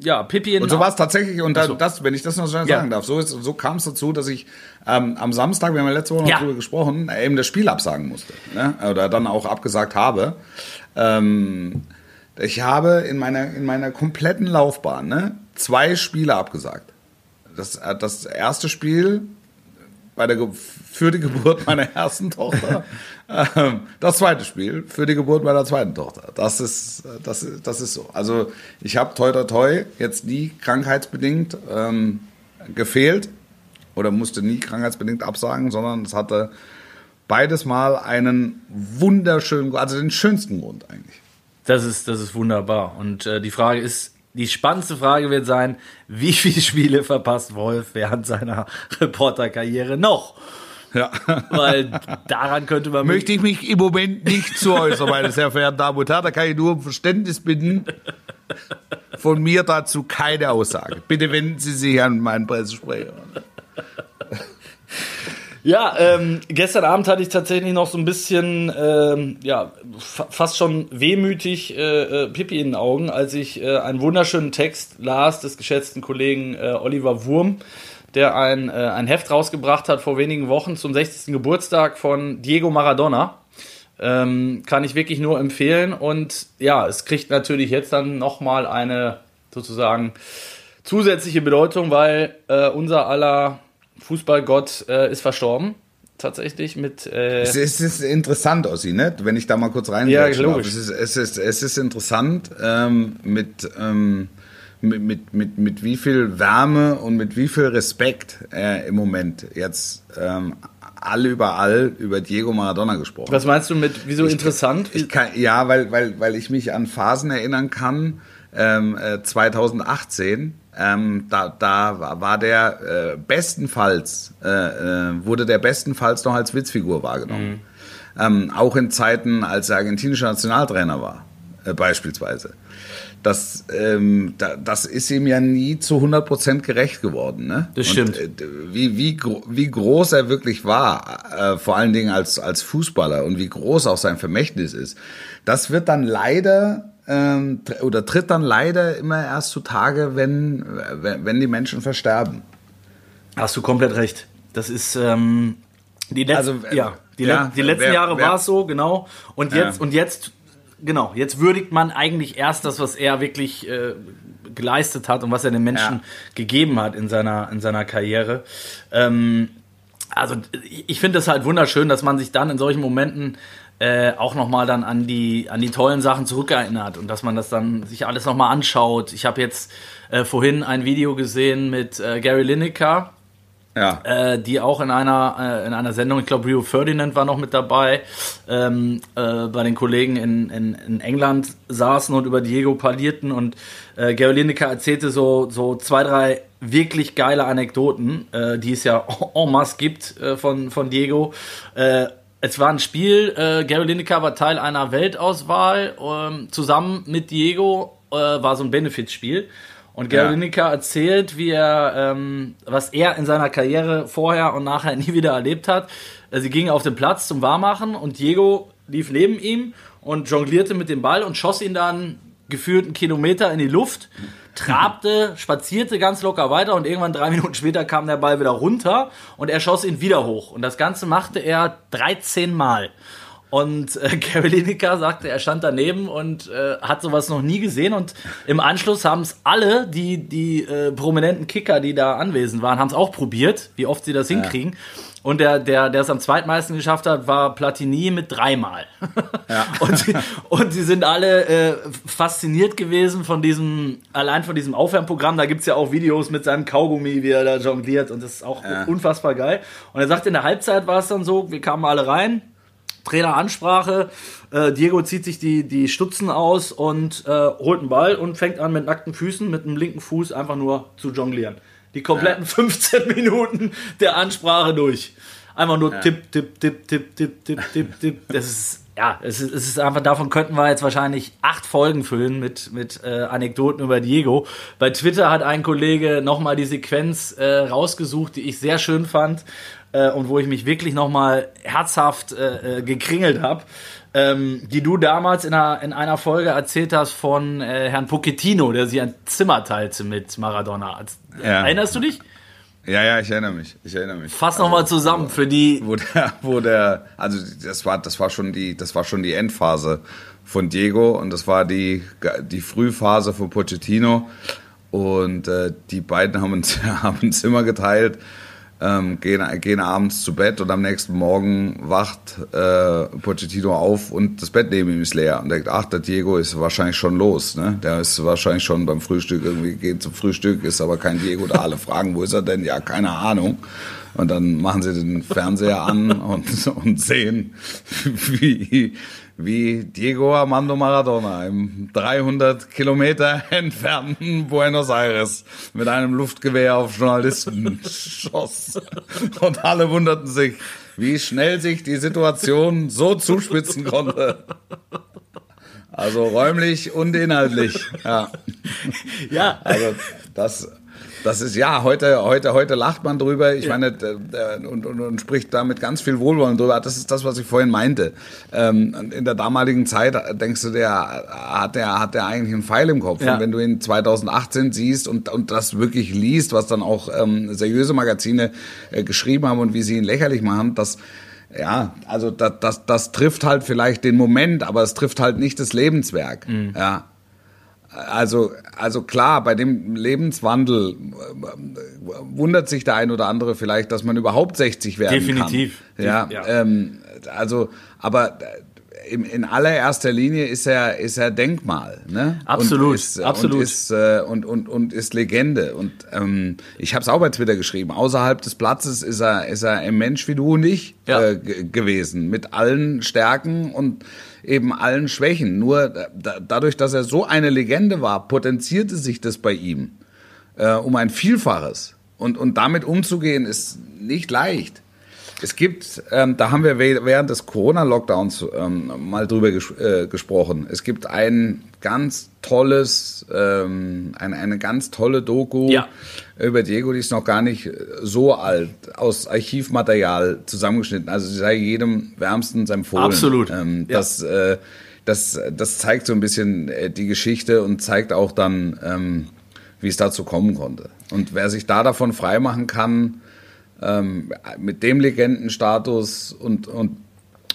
ja, Pipi in Und so war es tatsächlich, und da, so. das, wenn ich das noch schnell Ja. sagen darf, so, ist, so kam es dazu, dass ich ähm, am Samstag, wir haben ja letzte Woche noch Ja. drüber gesprochen, eben das Spiel absagen musste. Ne? Oder dann auch abgesagt habe. Ähm, ich habe in meiner, in meiner kompletten Laufbahn ne, zwei Spiele abgesagt. Das, äh, das erste Spiel bei der, Ge- für die Geburt meiner ersten Tochter. Ähm, das zweite Spiel für die Geburt meiner zweiten Tochter. Das ist, das, das ist so. Also ich habe toi toi toi jetzt nie krankheitsbedingt ähm, gefehlt oder musste nie krankheitsbedingt absagen, sondern es hatte beides mal einen wunderschönen, also den schönsten Grund eigentlich. Das ist, das ist wunderbar. Und äh, die Frage ist, die spannendste Frage wird sein, wie viele Spiele verpasst Wolf während seiner Reporterkarriere noch? Ja. Weil daran könnte man Möchte ich mich im Moment nicht zu äußern, meine sehr verehrten Damen und Herren. Da kann ich nur um Verständnis bitten. Von mir dazu keine Aussage. Bitte wenden Sie sich an meinen Pressesprecher. Ja, ähm, gestern Abend hatte ich tatsächlich noch so ein bisschen, ähm, ja, fa fast schon wehmütig äh, äh, Pipi in den Augen, als ich äh, einen wunderschönen Text las des geschätzten Kollegen äh, Oliver Wurm, der ein, äh, ein Heft rausgebracht hat vor wenigen Wochen zum 60. Geburtstag von Diego Maradona. Ähm, kann ich wirklich nur empfehlen. Und ja, es kriegt natürlich jetzt dann nochmal eine sozusagen zusätzliche Bedeutung, weil äh, unser aller Fußballgott äh, ist verstorben. Tatsächlich mit. Äh, Es ist, es ist interessant, Ossi, ne? wenn ich da mal kurz rein Ja, logisch. Es ist, es ist, es ist interessant, ähm, mit, ähm, mit, mit, mit, mit wie viel Wärme und mit wie viel Respekt äh, im Moment jetzt ähm, alle überall über Diego Maradona gesprochen was meinst du mit, wieso interessant? Ich kann, ja, weil, weil, weil ich mich an Phasen erinnern kann, ähm, äh, 2018, ähm, da, da war- der äh, bestenfalls, äh, äh, wurde der bestenfalls noch als Witzfigur wahrgenommen. Ähm, auch in Zeiten, als er argentinischer Nationaltrainer war, äh, beispielsweise. Das, ähm, da, das ist ihm ja nie zu 100% gerecht geworden. Ne? Das stimmt. Und, äh, wie, wie, wie groß er wirklich war, äh, vor allen Dingen als, als Fußballer und wie groß auch sein Vermächtnis ist, das wird dann leider ähm, oder tritt dann leider immer erst zutage, wenn, wenn, wenn die Menschen versterben. Hast du komplett recht. Das ist ähm, die letzten, Also, äh, ja, die, ja, die letzten wer- Jahre war es so, genau. Und Ja. jetzt und jetzt genau, jetzt würdigt man eigentlich erst das, was er wirklich äh, geleistet hat und was er den Menschen Ja. gegeben hat in seiner in seiner Karriere. Ähm, also ich finde es halt wunderschön, dass man sich dann in solchen Momenten äh, auch nochmal dann an die, an die tollen Sachen zurückerinnert und dass man das dann sich alles nochmal anschaut. Ich habe jetzt äh, vorhin ein Video gesehen mit äh, Gary Lineker, Ja. äh, die auch in einer, äh, in einer Sendung, ich glaube Rio Ferdinand war noch mit dabei, ähm, äh, bei den Kollegen in, in, in England saßen und über Diego parlierten und äh, Gary Lineker erzählte so, so zwei, drei wirklich geile Anekdoten, äh, die es ja en masse gibt äh, von, von Diego. Äh, es war ein Spiel, Gary Lineker war Teil einer Weltauswahl, ähm, zusammen mit Diego war so ein Benefitspiel. Und Gary Ja. Lineker erzählt, wie er, ähm, was er in seiner Karriere vorher und nachher nie wieder erlebt hat. Äh, Sie gingen auf den Platz zum Warmachen und Diego lief neben ihm und jonglierte mit dem Ball und schoss ihn dann gefühlt einen Kilometer in die Luft, trabte, spazierte ganz locker weiter und irgendwann drei Minuten später kam der Ball wieder runter und er schoss ihn wieder hoch. Und das Ganze machte er 13 Mal. Und äh, Gary Lineker sagte, er stand daneben und äh, hat sowas noch nie gesehen. Und im Anschluss haben es alle, die, die äh, prominenten Kicker, die da anwesend waren, haben es auch probiert, wie oft sie das hinkriegen. Und der, der, der es am zweitmeisten geschafft hat, war Platini mit dreimal. Ja. und, sie- und sie sind alle äh, fasziniert gewesen von diesem, allein von diesem Aufwärmprogramm. Da gibt's ja auch Videos mit seinem Kaugummi, wie er da jongliert. Und das ist auch unfassbar geil. Und er sagt, in der Halbzeit war es dann so, wir kamen alle rein. Traineransprache. Äh, Diego zieht sich die, die Stutzen aus und äh, holt einen Ball und fängt an mit nackten Füßen, mit dem linken Fuß einfach nur zu jonglieren. Die kompletten 15 Minuten der Ansprache durch. Einfach nur tipp, tipp, tipp, tipp, tipp, tipp, tipp, tipp. Das ist, ja, es ist, es ist einfach, davon könnten wir jetzt wahrscheinlich acht Folgen füllen mit, mit äh, Anekdoten über Diego. Bei Twitter hat ein Kollege nochmal die Sequenz äh, rausgesucht, die ich sehr schön fand äh, und wo ich mich wirklich nochmal herzhaft äh, äh, gekringelt habe, ähm, die du damals in einer, in einer Folge erzählt hast von äh, Herrn Pochettino, der sich ein Zimmer teilte mit Maradona. Ja. Erinnerst du dich? Ja, ja, ich erinnere mich. Ich erinnere mich. Fass noch mal zusammen für die. wo der, wo der, also das war, das war schon die, das war schon die Endphase von Diego und das war die, die Frühphase von Pochettino und äh, die beiden haben, haben ein Zimmer geteilt, ähm, gehen, gehen abends zu Bett und am nächsten Morgen wacht äh, Pochettino auf und das Bett neben ihm ist leer und denkt, ach, der Diego ist wahrscheinlich schon los, ne? Der ist wahrscheinlich schon beim Frühstück irgendwie geht zum Frühstück, ist aber kein Diego da. Alle fragen, wo ist er denn? Ja, keine Ahnung. Und dann machen sie den Fernseher an und, und sehen, wie, wie Diego Armando Maradona im 300 Kilometer entfernten Buenos Aires mit einem Luftgewehr auf Journalisten schoss. Und alle wunderten sich, wie schnell sich die Situation so zuspitzen konnte. Also räumlich und inhaltlich. Ja. Ja, Also das, das ist ja heute, heute, heute lacht man drüber. Ich meine d- d- und, und, und spricht da mit ganz viel Wohlwollen drüber. Das ist das, was ich vorhin meinte. Ähm, in der damaligen Zeit denkst du, der hat der hat der eigentlich einen Pfeil im Kopf. Ja. Und wenn du ihn 2018 siehst und und das wirklich liest, was dann auch ähm, seriöse Magazine äh, geschrieben haben und wie sie ihn lächerlich machen, das ja, also das, das, das trifft halt vielleicht den Moment, aber es trifft halt nicht das Lebenswerk. Ja, also, also klar, bei dem Lebenswandel äh, wundert sich der ein oder andere vielleicht, dass man überhaupt 60 werden Definitiv. kann. Ja, Ja. Ähm, also, aber äh, in, in allererster Linie ist er, ist er Denkmal. Ne? Absolut, und ist, absolut. Und ist, äh, und, und, und ist Legende. Und ähm, ich habe es auch bei Twitter geschrieben. Außerhalb des Platzes ist er, ist er ein Mensch wie du und ich Ja. äh, gewesen. Mit allen Stärken und eben allen Schwächen. Nur da, dadurch, dass er so eine Legende war, potenzierte sich das bei ihm äh, um ein Vielfaches. Und, und damit umzugehen ist nicht leicht. Es gibt, ähm, da haben wir während des Corona-Lockdowns ähm, mal drüber ges äh, gesprochen. Es gibt ein ganz tolles, ähm, eine, eine ganz tolle Doku Ja. über Diego, die ist noch gar nicht so alt, aus Archivmaterial zusammengeschnitten. Also sie sei jedem wärmstens empfohlen. Absolut. Ähm, Ja. das, äh, das, das zeigt so ein bisschen äh, die Geschichte und zeigt auch dann, ähm, wie es dazu kommen konnte. Und wer sich da davon freimachen kann, ähm, mit dem Legendenstatus und, und,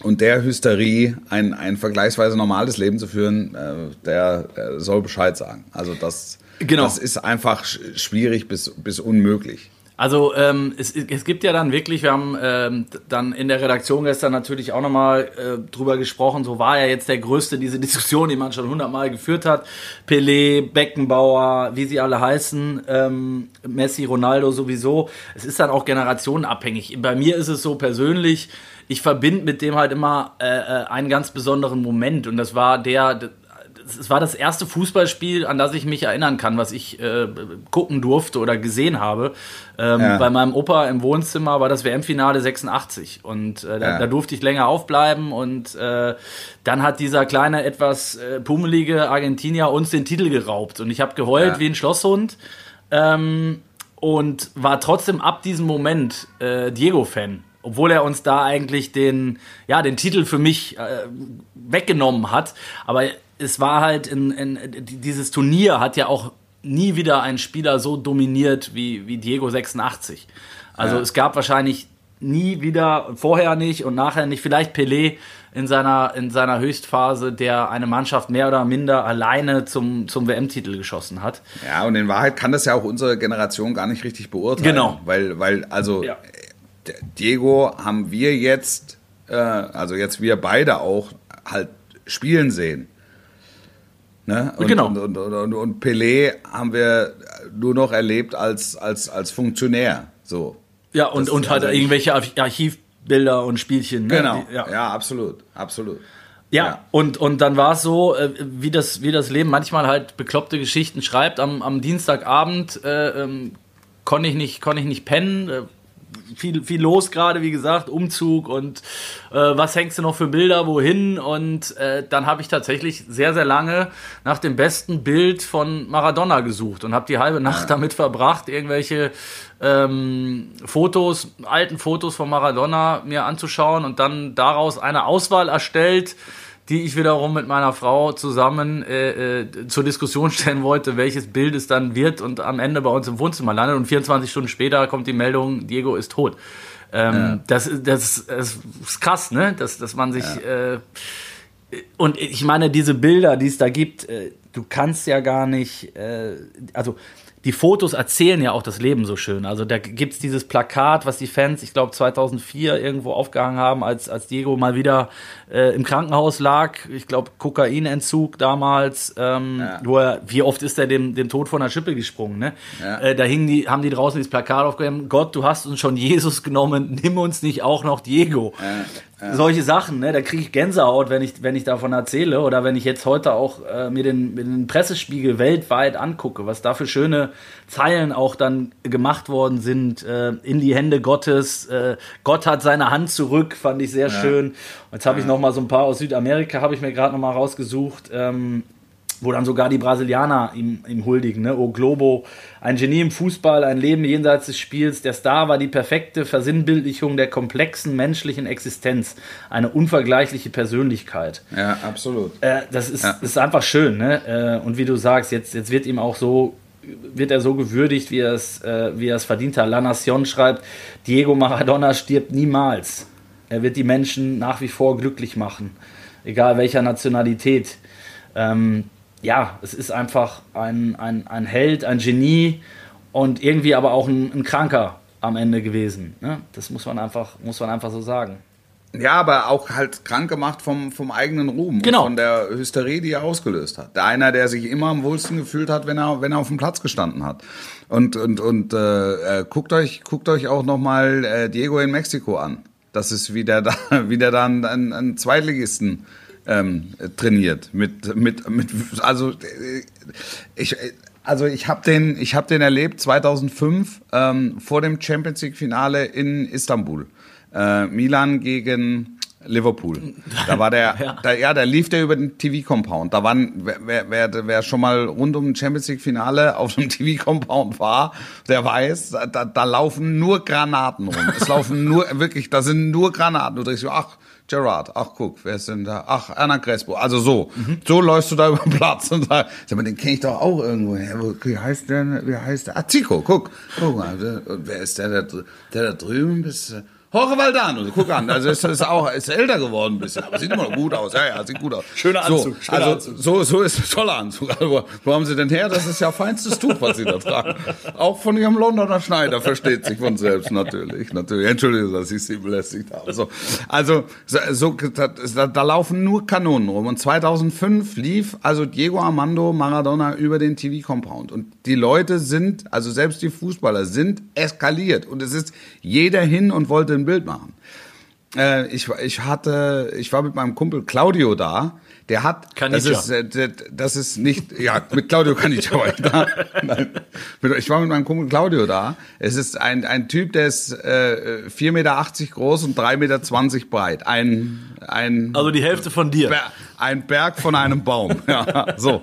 und der Hysterie ein, ein vergleichsweise normales Leben zu führen, äh, der, der soll Bescheid sagen. Also das, Genau. das ist einfach sch- schwierig bis, bis unmöglich. Also ähm, es, es gibt ja dann wirklich, wir haben ähm, dann in der Redaktion gestern natürlich auch nochmal äh, drüber gesprochen, so war ja jetzt der größte, diese Diskussion, die man schon hundertmal geführt hat. Pelé, Beckenbauer, wie sie alle heißen, ähm, Messi, Ronaldo sowieso. Es ist dann auch generationenabhängig. Bei mir ist es so persönlich, ich verbinde mit dem halt immer äh, äh, einen ganz besonderen Moment und das war der, es war das erste Fußballspiel, an das ich mich erinnern kann, was ich äh, gucken durfte oder gesehen habe. Ähm, Ja. Bei meinem Opa im Wohnzimmer war das WM-Finale 86 und äh, da, Ja. da durfte ich länger aufbleiben und äh, dann hat dieser kleine, etwas äh, pummelige Argentinier uns den Titel geraubt und ich habe geheult Ja. wie ein Schlosshund ähm, und war trotzdem ab diesem Moment äh, Diego-Fan. Obwohl er uns da eigentlich den, ja, den Titel für mich äh, weggenommen hat. Aber es war halt in, in, dieses Turnier hat ja auch nie wieder ein Spieler so dominiert wie, wie Diego 86. Also Ja. es gab wahrscheinlich nie wieder, vorher nicht und nachher nicht, vielleicht Pelé in seiner, in seiner Höchstphase, der eine Mannschaft mehr oder minder alleine zum, zum WM-Titel geschossen hat. Ja, und in Wahrheit kann das ja auch unsere Generation gar nicht richtig beurteilen. Genau. Weil, weil also Ja. Diego haben wir jetzt, äh, also jetzt wir beide auch, halt spielen sehen. Ne? Und, Genau. Und, und, und, Pelé haben wir nur noch erlebt als, als, als Funktionär. So. Ja, und, Das- und halt also irgendwelche Arch- Archivbilder und Spielchen. Ne? Genau. Die, ja. ja. absolut. Absolut. Ja, Ja. Und, und dann war es so, äh, wie, das, wie das Leben manchmal halt bekloppte Geschichten schreibt. Am, am Dienstagabend äh, ähm, konnte ich, nicht, konnte ich nicht pennen. Äh, viel, viel los gerade, wie gesagt, Umzug und äh, was hängst du noch für Bilder, wohin? Und äh, dann habe ich tatsächlich sehr, sehr lange nach dem besten Bild von Maradona gesucht und habe die halbe Nacht damit verbracht, irgendwelche ähm, Fotos, alten Fotos von Maradona mir anzuschauen und dann daraus eine Auswahl erstellt, die ich wiederum mit meiner Frau zusammen äh, äh, zur Diskussion stellen wollte, welches Bild es dann wird und am Ende bei uns im Wohnzimmer landet. Und 24 Stunden später kommt die Meldung, Diego ist tot. Ähm, das, das, das ist krass, ne? Dass, dass man sich. Äh, und ich meine, diese Bilder, die es da gibt, äh, du kannst ja gar nicht. Äh, also. Die Fotos erzählen ja auch das Leben so schön. Also da gibt es dieses Plakat, was die Fans, ich glaube 2004 irgendwo aufgehangen haben, als, als Diego mal wieder äh, im Krankenhaus lag. Ich glaube Kokainentzug damals. Ähm, wo er, wie oft ist er dem, dem Tod von der Schippe gesprungen? Ne? Ja. Äh, da hingen die, haben die draußen dieses Plakat aufgehängt. Gott, du hast uns schon Jesus genommen, nimm uns nicht auch noch Diego. Solche Sachen, ne? da kriege ich Gänsehaut, wenn ich, wenn ich davon erzähle oder wenn ich jetzt heute auch äh, mir, den, mir den Pressespiegel weltweit angucke, was da für schöne Zeilen auch dann gemacht worden sind, äh, in die Hände Gottes, äh, Gott hat seine Hand zurück, fand ich sehr schön. Und jetzt habe ich noch mal so ein paar aus Südamerika, habe ich mir gerade noch mal rausgesucht, ähm, wo dann sogar die Brasilianer ihm, ihm huldigen. Ne? O Globo, ein Genie im Fußball, ein Leben jenseits des Spiels. Der Star war die perfekte Versinnbildlichung der komplexen menschlichen Existenz. Eine unvergleichliche Persönlichkeit. Ja, absolut. Äh, das, ist, Ja. das ist einfach schön. Ne? Äh, und wie du sagst, jetzt, jetzt wird ihm auch so wird er so gewürdigt, wie er es, äh, wie er es verdient hat. La Nación schreibt, Diego Maradona stirbt niemals. Er wird die Menschen nach wie vor glücklich machen, egal welcher Nationalität. Ähm, ja, es ist einfach ein, ein, ein Held, ein Genie und irgendwie aber auch ein, ein Kranker am Ende gewesen. Ne? Das muss man, einfach, muss man einfach so sagen. Ja, aber auch halt krank gemacht vom, vom eigenen Ruhm Genau. und von der Hysterie, die er ausgelöst hat. Der einer, der sich immer am wohlsten gefühlt hat, wenn er, wenn er auf dem Platz gestanden hat. Und, und, und äh, äh, guckt euch, guckt euch auch nochmal äh, Diego in Mexiko an. Das ist wieder da, wieder dann einen, einen Zweitligisten ähm, trainiert. Mit, mit, mit, also äh, ich, also ich habe den, ich habe den erlebt 2005 ähm, vor dem Champions League Finale in Istanbul. Äh, Milan gegen Liverpool. Da war der, Ja. Da, ja, da lief der über den TV-Compound. Da waren, wer, wer, wer, schon mal rund um ein Champions League-Finale auf dem TV-Compound war, der weiß, da, da laufen nur Granaten rum. Es laufen nur, wirklich, da sind nur Granaten. Du denkst ach, Gerard, ach guck, wer ist denn da? Ach, Anna Crespo. Also so, so läufst du da über den Platz und sagst, sag mal, den kenne ich doch auch irgendwo. Wo- Wie heißt der? Wie heißt der? Ah, Zico, guck, guck mal. wer ist der da, der da drüben? Bis, äh, Jorge Valdano, guck an, also ist, ist auch ist älter geworden ein bisschen, aber sieht immer noch gut aus. Ja, ja, sieht gut aus. Schöner so, Anzug, schöner also Anzug. so so ist ein toller Anzug. Also, wo, haben Sie denn her? Das ist ja feinstes Tuch, was Sie da tragen. Auch von Ihrem Londoner Schneider versteht sich von selbst natürlich, natürlich. Entschuldigung, dass ich Sie belästigt habe. So, also so, so da, da laufen nur Kanonen rum. Und 2005 lief also Diego Armando Maradona über den TV-Compound und die Leute sind, also selbst die Fußballer sind eskaliert und es ist jeder hin und wollte ein Bild machen. Äh, ich, ich hatte, ich war mit meinem Kumpel Claudio da. Der hat, das ist, äh, das ist nicht, ja, mit Claudio kann ich aber da. Nein. Ich war mit meinem Kumpel Claudio da. Es ist ein, ein Typ, der ist äh, 4,80 Meter groß und 3,20 Meter breit. Ein, ein, Also die Hälfte von dir. Ein Berg von einem Baum. Ja, so.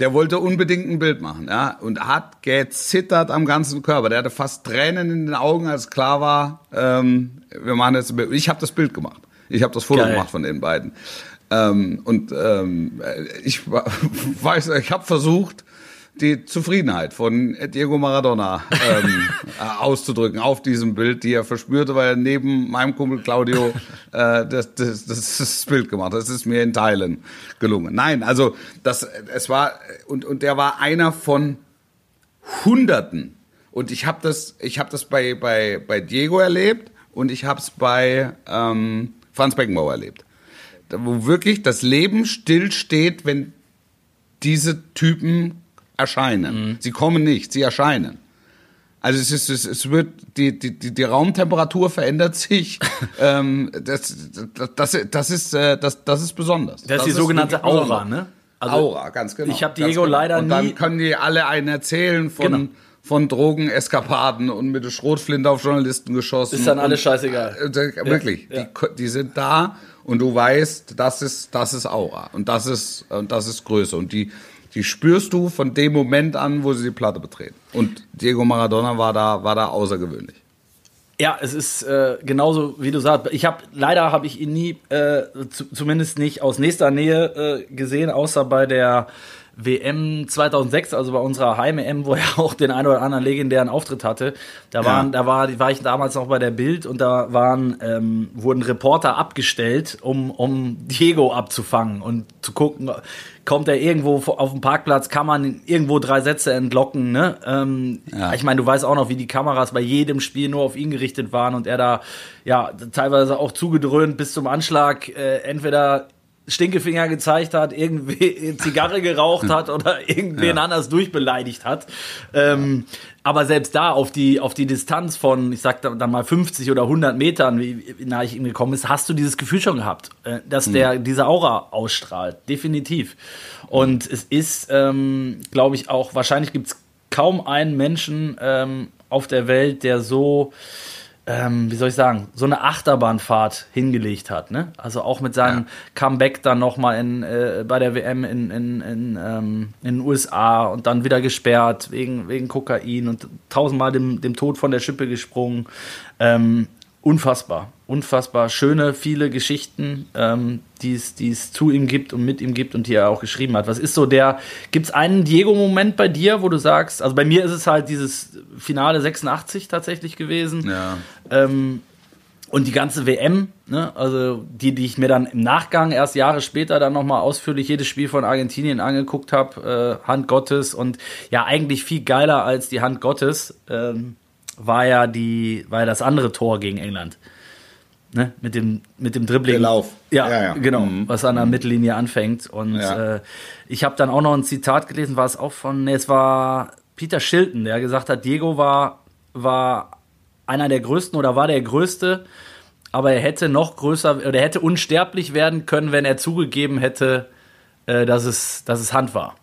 Der wollte unbedingt ein Bild machen, ja, und hat gezittert am ganzen Körper. Der hatte fast Tränen in den Augen, als klar war, ähm, wir machen jetzt ein Bild. Ich habe das Bild gemacht. Ich habe das Foto Geil. gemacht von den beiden. Ähm, und ähm, ich weiß, ich habe versucht, die Zufriedenheit von Diego Maradona ähm, äh, auszudrücken auf diesem Bild, die er verspürte, weil er neben meinem Kumpel Claudio äh, das, das, das, das Bild gemacht hat. Das ist mir in Teilen gelungen. Nein, also das, es war und und der war einer von Hunderten. Und ich habe das, ich habe das bei bei bei Diego erlebt und ich habe es bei ähm, Franz Beckenbauer erlebt, wo wirklich das Leben stillsteht, wenn diese Typen erscheinen. Sie kommen nicht, sie erscheinen. Also es ist, es, es wird die, die, die, die Raumtemperatur verändert sich. ähm, das, das, das ist äh, das, das ist besonders. Das ist die sogenannte wirklich besonders. Aura, ne? Also, Aura, ganz genau. ich hab ganz Diego leider Und dann nie- können die alle einen erzählen von, Genau. von Drogeneskapaden und mit der Schrotflinte auf Journalisten geschossen. Ist dann alles und, scheißegal. Äh, äh, wirklich, ja. Die, die sind da und du weißt, das ist, das ist Aura und das ist, und das ist Größe und die, die spürst du von dem Moment an, wo sie die Platte betreten. Und Diego Maradona war da, war da außergewöhnlich. Ja, es ist äh, genauso, wie du sagst. Ich habe leider habe ich ihn nie, äh, zu, zumindest nicht aus nächster Nähe äh, gesehen, außer bei der WM 2006, also bei unserer Heim-EM, wo er auch den einen oder anderen legendären Auftritt hatte. Da waren, da war, war ich damals noch bei der Bild und da waren, ähm, wurden Reporter abgestellt, um, um Diego abzufangen und zu gucken, kommt er irgendwo auf dem Parkplatz, kann man irgendwo drei Sätze entlocken, ne? Ähm, Ja. Ich meine, du weißt auch noch, wie die Kameras bei jedem Spiel nur auf ihn gerichtet waren und er da ja teilweise auch zugedröhnt bis zum Anschlag äh, entweder Stinkefinger gezeigt hat, irgendwie Zigarre geraucht hat oder irgendwen Ja. anders durchbeleidigt hat. Ähm, aber selbst da auf die, auf die Distanz von, ich sag da- dann mal 50 oder 100 Metern, wie, nah ich ihm gekommen ist, hast du dieses Gefühl schon gehabt, äh, dass der diese Aura ausstrahlt. Definitiv. Und es ist, ähm, glaube ich, auch, wahrscheinlich gibt es kaum einen Menschen ähm, auf der Welt, der so ähm, wie soll ich sagen, so eine Achterbahnfahrt hingelegt hat. Ne? Also auch mit seinem Comeback dann nochmal in, äh, bei der WM in, in, in, ähm, in den USA und dann wieder gesperrt wegen, wegen Kokain und tausendmal dem, dem Tod von der Schippe gesprungen. Ähm, unfassbar, unfassbar schöne, viele Geschichten, ähm, die es zu ihm gibt und mit ihm gibt und die er auch geschrieben hat. Was ist so der, gibt es einen Diego-Moment bei dir, wo du sagst, also bei mir ist es halt dieses Finale 86 tatsächlich gewesen. Ja. Ähm, und die ganze WM, ne, also die, die ich mir dann im Nachgang erst Jahre später dann nochmal ausführlich jedes Spiel von Argentinien angeguckt habe, äh, Hand Gottes und ja eigentlich viel geiler als die Hand Gottes ähm, war ja die, war ja das andere Tor gegen England. Ne, mit dem, mit dem Dribbling. Der Lauf. Ja, Ja, ja. genau, Mhm. was an der Mittellinie anfängt. Und Ja. äh, ich habe dann auch noch ein Zitat gelesen, war es auch von, nee, es war Peter Shilton, der gesagt hat, Diego war, war einer der größten oder war der größte, aber er hätte noch größer oder er hätte unsterblich werden können, wenn er zugegeben hätte, äh, dass, es, dass es Hand war.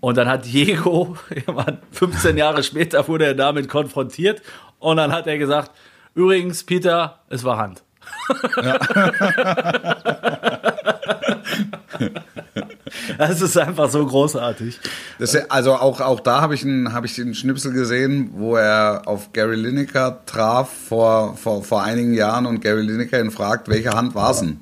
Und dann hat Diego, irgendwann 15 Jahre später wurde er damit konfrontiert und dann hat er gesagt, übrigens, Peter, es war Hand. das ist einfach so großartig. Das, also auch, auch da habe ich, einen, hab ich einen Schnipsel gesehen, wo er auf Gary Lineker traf vor, vor, vor einigen Jahren und Gary Lineker ihn fragt, welche Hand war es denn?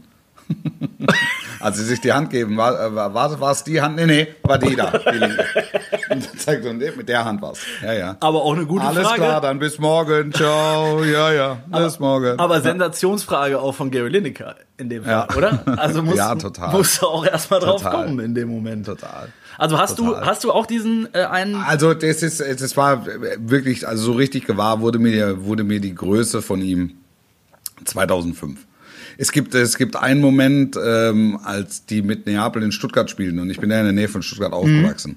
Als sie sich die Hand geben, war, äh, war, war, es die Hand? Nee, nee, war die da. Die linke. und dann zeigt er, nee, mit der Hand war es. Ja, ja. Aber auch eine gute Alles Frage. klar, dann bis morgen. Ciao. Ja, ja. Bis morgen. Aber Sensationsfrage auch von Gary Lineker in dem Fall, Ja. oder? Also musst, Ja, total. musst du auch erstmal drauf kommen in dem Moment. Total. Also hast du Total. hast du auch diesen äh, einen Also das ist, das war wirklich, also so richtig gewahr wurde mir, wurde mir die Größe von ihm 2005. Es gibt, es gibt einen Moment, ähm, als die mit Neapel in Stuttgart spielen und ich bin ja in der Nähe von Stuttgart aufgewachsen.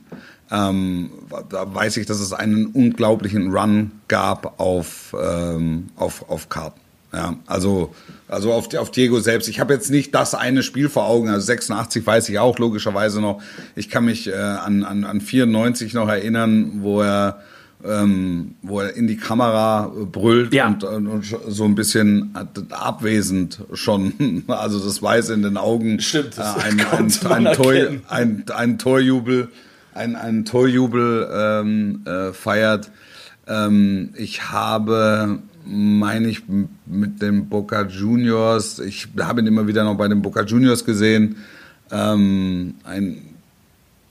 Ähm, da weiß ich, dass es einen unglaublichen Run gab auf, ähm, auf, auf Karten. Ja, also, also auf, auf Diego selbst. Ich habe jetzt nicht das eine Spiel vor Augen. Also 86 weiß ich auch logischerweise noch. Ich kann mich äh, an, an, an 94 noch erinnern, wo er, ähm, wo er in die Kamera äh, brüllt Ja. und, und, so ein bisschen abwesend schon. Also das Weiß in den Augen. Stimmt, das Äh, ein, ein, ein, Tor, ein, ein Torjubel, ein, ein Torjubel ähm, äh, feiert. Ähm, ich habe meine ich mit den Boca Juniors. Ich habe ihn immer wieder noch bei den Boca Juniors gesehen. Ähm, ein,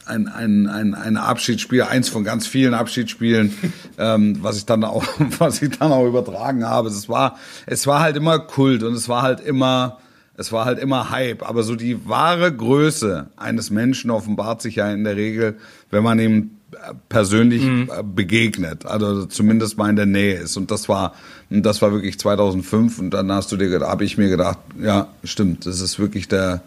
ein, ein, ein, ein Abschiedsspiel, eins von ganz vielen Abschiedsspielen, ähm, was ich dann auch, was ich dann auch übertragen habe. Es war, es war halt immer Kult und es war halt immer, es war halt immer Hype. Aber so die wahre Größe eines Menschen offenbart sich ja in der Regel, wenn man ihm äh, persönlich äh, begegnet, also zumindest mal in der Nähe ist. Und das war, das war wirklich 2005. Und dann hast du dir, habe ich mir gedacht, ja, stimmt, das ist wirklich der,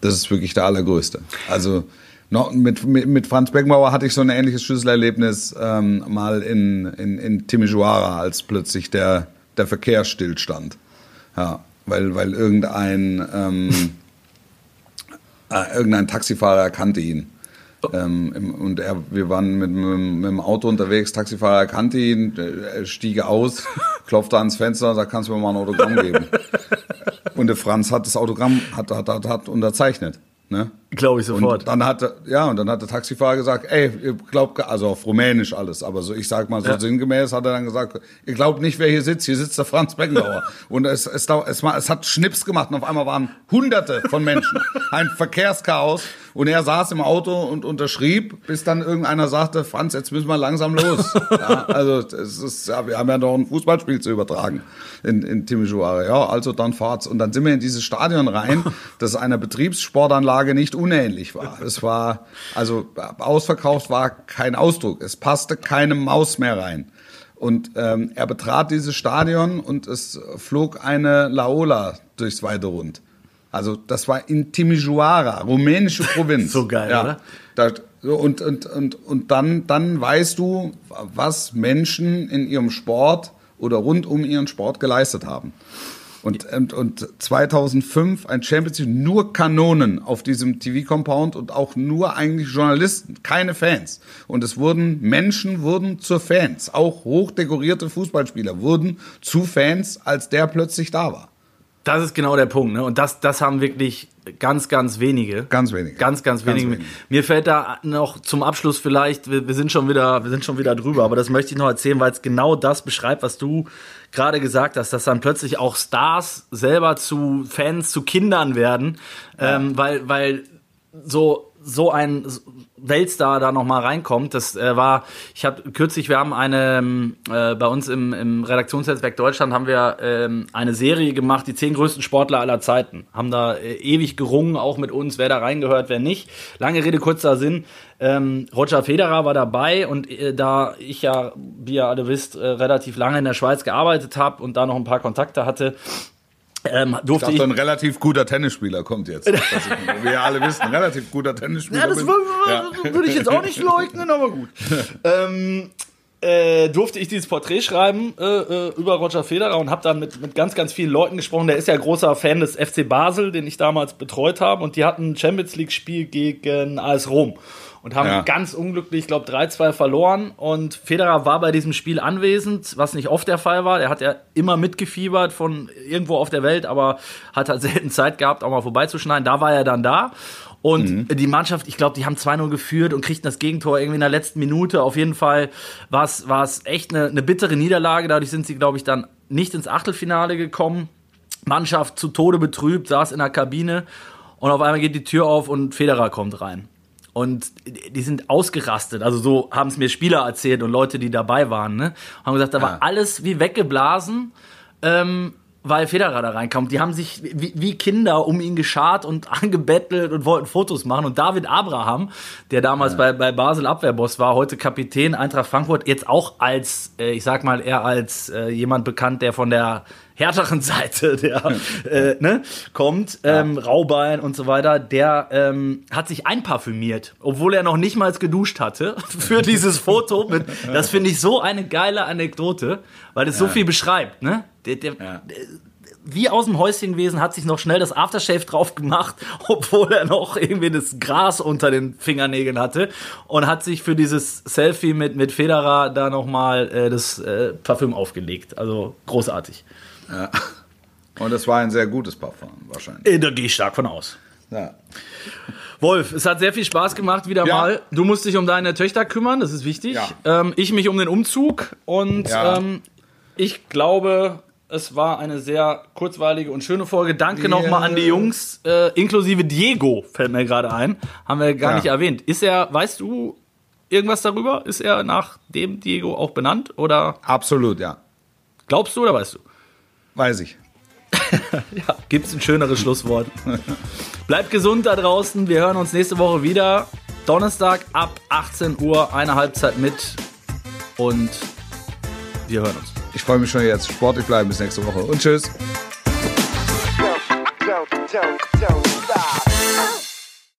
das ist wirklich der allergrößte. Also noch mit, mit, mit Franz Beckenbauer hatte ich so ein ähnliches Schlüsselerlebnis ähm, mal in, in, in Timisoara, als plötzlich der, der Verkehr stillstand. Ja, weil, weil irgendein, ähm, äh, irgendein Taxifahrer erkannte ihn. Ähm, im- und er, wir waren mit, mit, mit dem Auto unterwegs, Taxifahrer erkannte ihn, äh, er stieg aus, klopfte ans Fenster und sagte, kannst du mir mal ein Autogramm geben? Und der Franz hat das Autogramm hat, hat, hat, hat unterzeichnet. Ne? Glaube ich sofort. Und dann hat ja und dann hat der Taxifahrer gesagt, ey, ihr glaubt also auf Rumänisch alles, aber so ich sag mal so Ja. sinngemäß hat er dann gesagt, ihr glaubt nicht, wer hier sitzt, hier sitzt der Franz Beckenbauer. und es es, es, war- es hat Schnips gemacht und auf einmal waren Hunderte von Menschen, ein Verkehrschaos und er saß im Auto und unterschrieb, bis dann irgendeiner sagte, Franz, jetzt müssen wir langsam los. ja, also es ist, ja, wir haben ja noch ein Fußballspiel zu übertragen in, in Timisoara. Ja, also dann fahrt's. Und dann sind wir in dieses Stadion rein, das einer Betriebssportanlage nicht unähnlich war. Es war, also ausverkauft war kein Ausdruck. Es passte keine Maus mehr rein. Und ähm, er betrat dieses Stadion und es flog eine Laola durchs weite Rund. Also das war in Timisoara, rumänische Provinz. So geil, ja. oder? Da, und und, und, und dann, dann weißt du, was Menschen in ihrem Sport oder rund um ihren Sport geleistet haben. Und, und, und 2005 ein Champions League, nur Kanonen auf diesem TV-Compound und auch nur eigentlich Journalisten, keine Fans. Und es wurden, Menschen wurden zu Fans, auch hochdekorierte Fußballspieler wurden zu Fans, als der plötzlich da war. Das ist genau der Punkt, ne? Und das, das haben wirklich ganz, ganz wenige. Ganz wenige. Ganz, ganz Ganz wenige. wenige. Mir fällt da noch zum Abschluss vielleicht, wir, wir sind schon wieder, wir sind schon wieder drüber, aber das möchte ich noch erzählen, weil es genau das beschreibt, was du gerade gesagt hast, dass dann plötzlich auch Stars selber zu Fans, zu Kindern werden, ähm, weil, weil so so ein Weltstar da noch mal reinkommt. Das äh, war, ich habe kürzlich, wir haben eine ähm, äh, bei uns im, im Redaktionsnetzwerk Deutschland haben wir ähm, eine Serie gemacht, die zehn größten Sportler aller Zeiten. Haben da äh, ewig gerungen, auch mit uns, wer da reingehört, wer nicht. Lange Rede kurzer Sinn. Ähm, Roger Federer war dabei und äh, da ich ja, wie ihr alle wisst, äh, relativ lange in der Schweiz gearbeitet habe und da noch ein paar Kontakte hatte, ähm, Ich durfte ich, dachte, ein relativ guter Tennisspieler kommt jetzt. Wie wir alle wissen, ein relativ guter Tennisspieler. Ja, das war, Ja. würde ich jetzt auch nicht leugnen, aber gut. ähm, äh, durfte ich dieses Porträt schreiben äh, äh, über Roger Federer und habe dann mit, mit ganz, ganz vielen Leuten gesprochen. Der ist ja großer Fan des FC Basel, den ich damals betreut habe. Und die hatten ein Champions League-Spiel gegen AS Rom und haben Ja. ganz unglücklich, ich glaube, 3-2 verloren. Und Federer war bei diesem Spiel anwesend, was nicht oft der Fall war. Der hat ja immer mitgefiebert von irgendwo auf der Welt, aber hat halt selten Zeit gehabt, auch mal vorbeizuschneiden. Da war er dann da. Und die Mannschaft, ich glaube, die haben 2-0 geführt und kriegten das Gegentor irgendwie in der letzten Minute. Auf jeden Fall war es echt eine, eine bittere Niederlage. Dadurch sind sie, glaube ich, dann nicht ins Achtelfinale gekommen. Mannschaft zu Tode betrübt, saß in der Kabine und auf einmal geht die Tür auf und Federer kommt rein. Und die sind ausgerastet. Also so haben es mir Spieler erzählt und Leute, die dabei waren. Ne? Haben gesagt, da war Ja. alles wie weggeblasen, ähm, weil Federer da reinkommt. Die haben sich wie, wie Kinder um ihn geschart und angebettelt und wollten Fotos machen. Und David Abraham, der damals bei, bei Basel Abwehrboss war, heute Kapitän Eintracht Frankfurt, jetzt auch als, äh, ich sag mal, eher als äh, jemand bekannt, der von der härteren Seite der äh, ne, kommt, ähm, Raubein und so weiter, der ähm, hat sich einparfümiert, obwohl er noch nicht mal geduscht hatte für dieses Foto. Mit, das finde ich so eine geile Anekdote, weil es so viel beschreibt. Ne? Der, der, Ja. wie aus dem Häuschen gewesen, hat sich noch schnell das Aftershave drauf gemacht, obwohl er noch irgendwie das Gras unter den Fingernägeln hatte und hat sich für dieses Selfie mit, mit Federer da nochmal äh, das äh, Parfüm aufgelegt. Also großartig. Und es war ein sehr gutes Parfum, wahrscheinlich. Äh, Da gehe ich stark von aus. Ja. Wolf, es hat sehr viel Spaß gemacht, wieder Ja. mal. Du musst dich um deine Töchter kümmern, das ist wichtig. Ja. Ähm, ich mich um den Umzug und Ja. ähm, Ich glaube, es war eine sehr kurzweilige und schöne Folge. Danke nochmal an die Jungs, äh, inklusive Diego, fällt mir gerade ein. Haben wir gar Ja. nicht erwähnt. Ist er, weißt du irgendwas darüber? Ist er nach dem Diego auch benannt? Oder Absolut, ja. glaubst du oder weißt du? Weiß ich. Ja, gibt's ein schöneres Schlusswort. Bleibt gesund da draußen. Wir hören uns nächste Woche wieder. Donnerstag ab 18 Uhr, eine Halbzeit mit. Und wir hören uns. Ich freue mich schon jetzt. Sportlich bleiben bis nächste Woche. Und tschüss.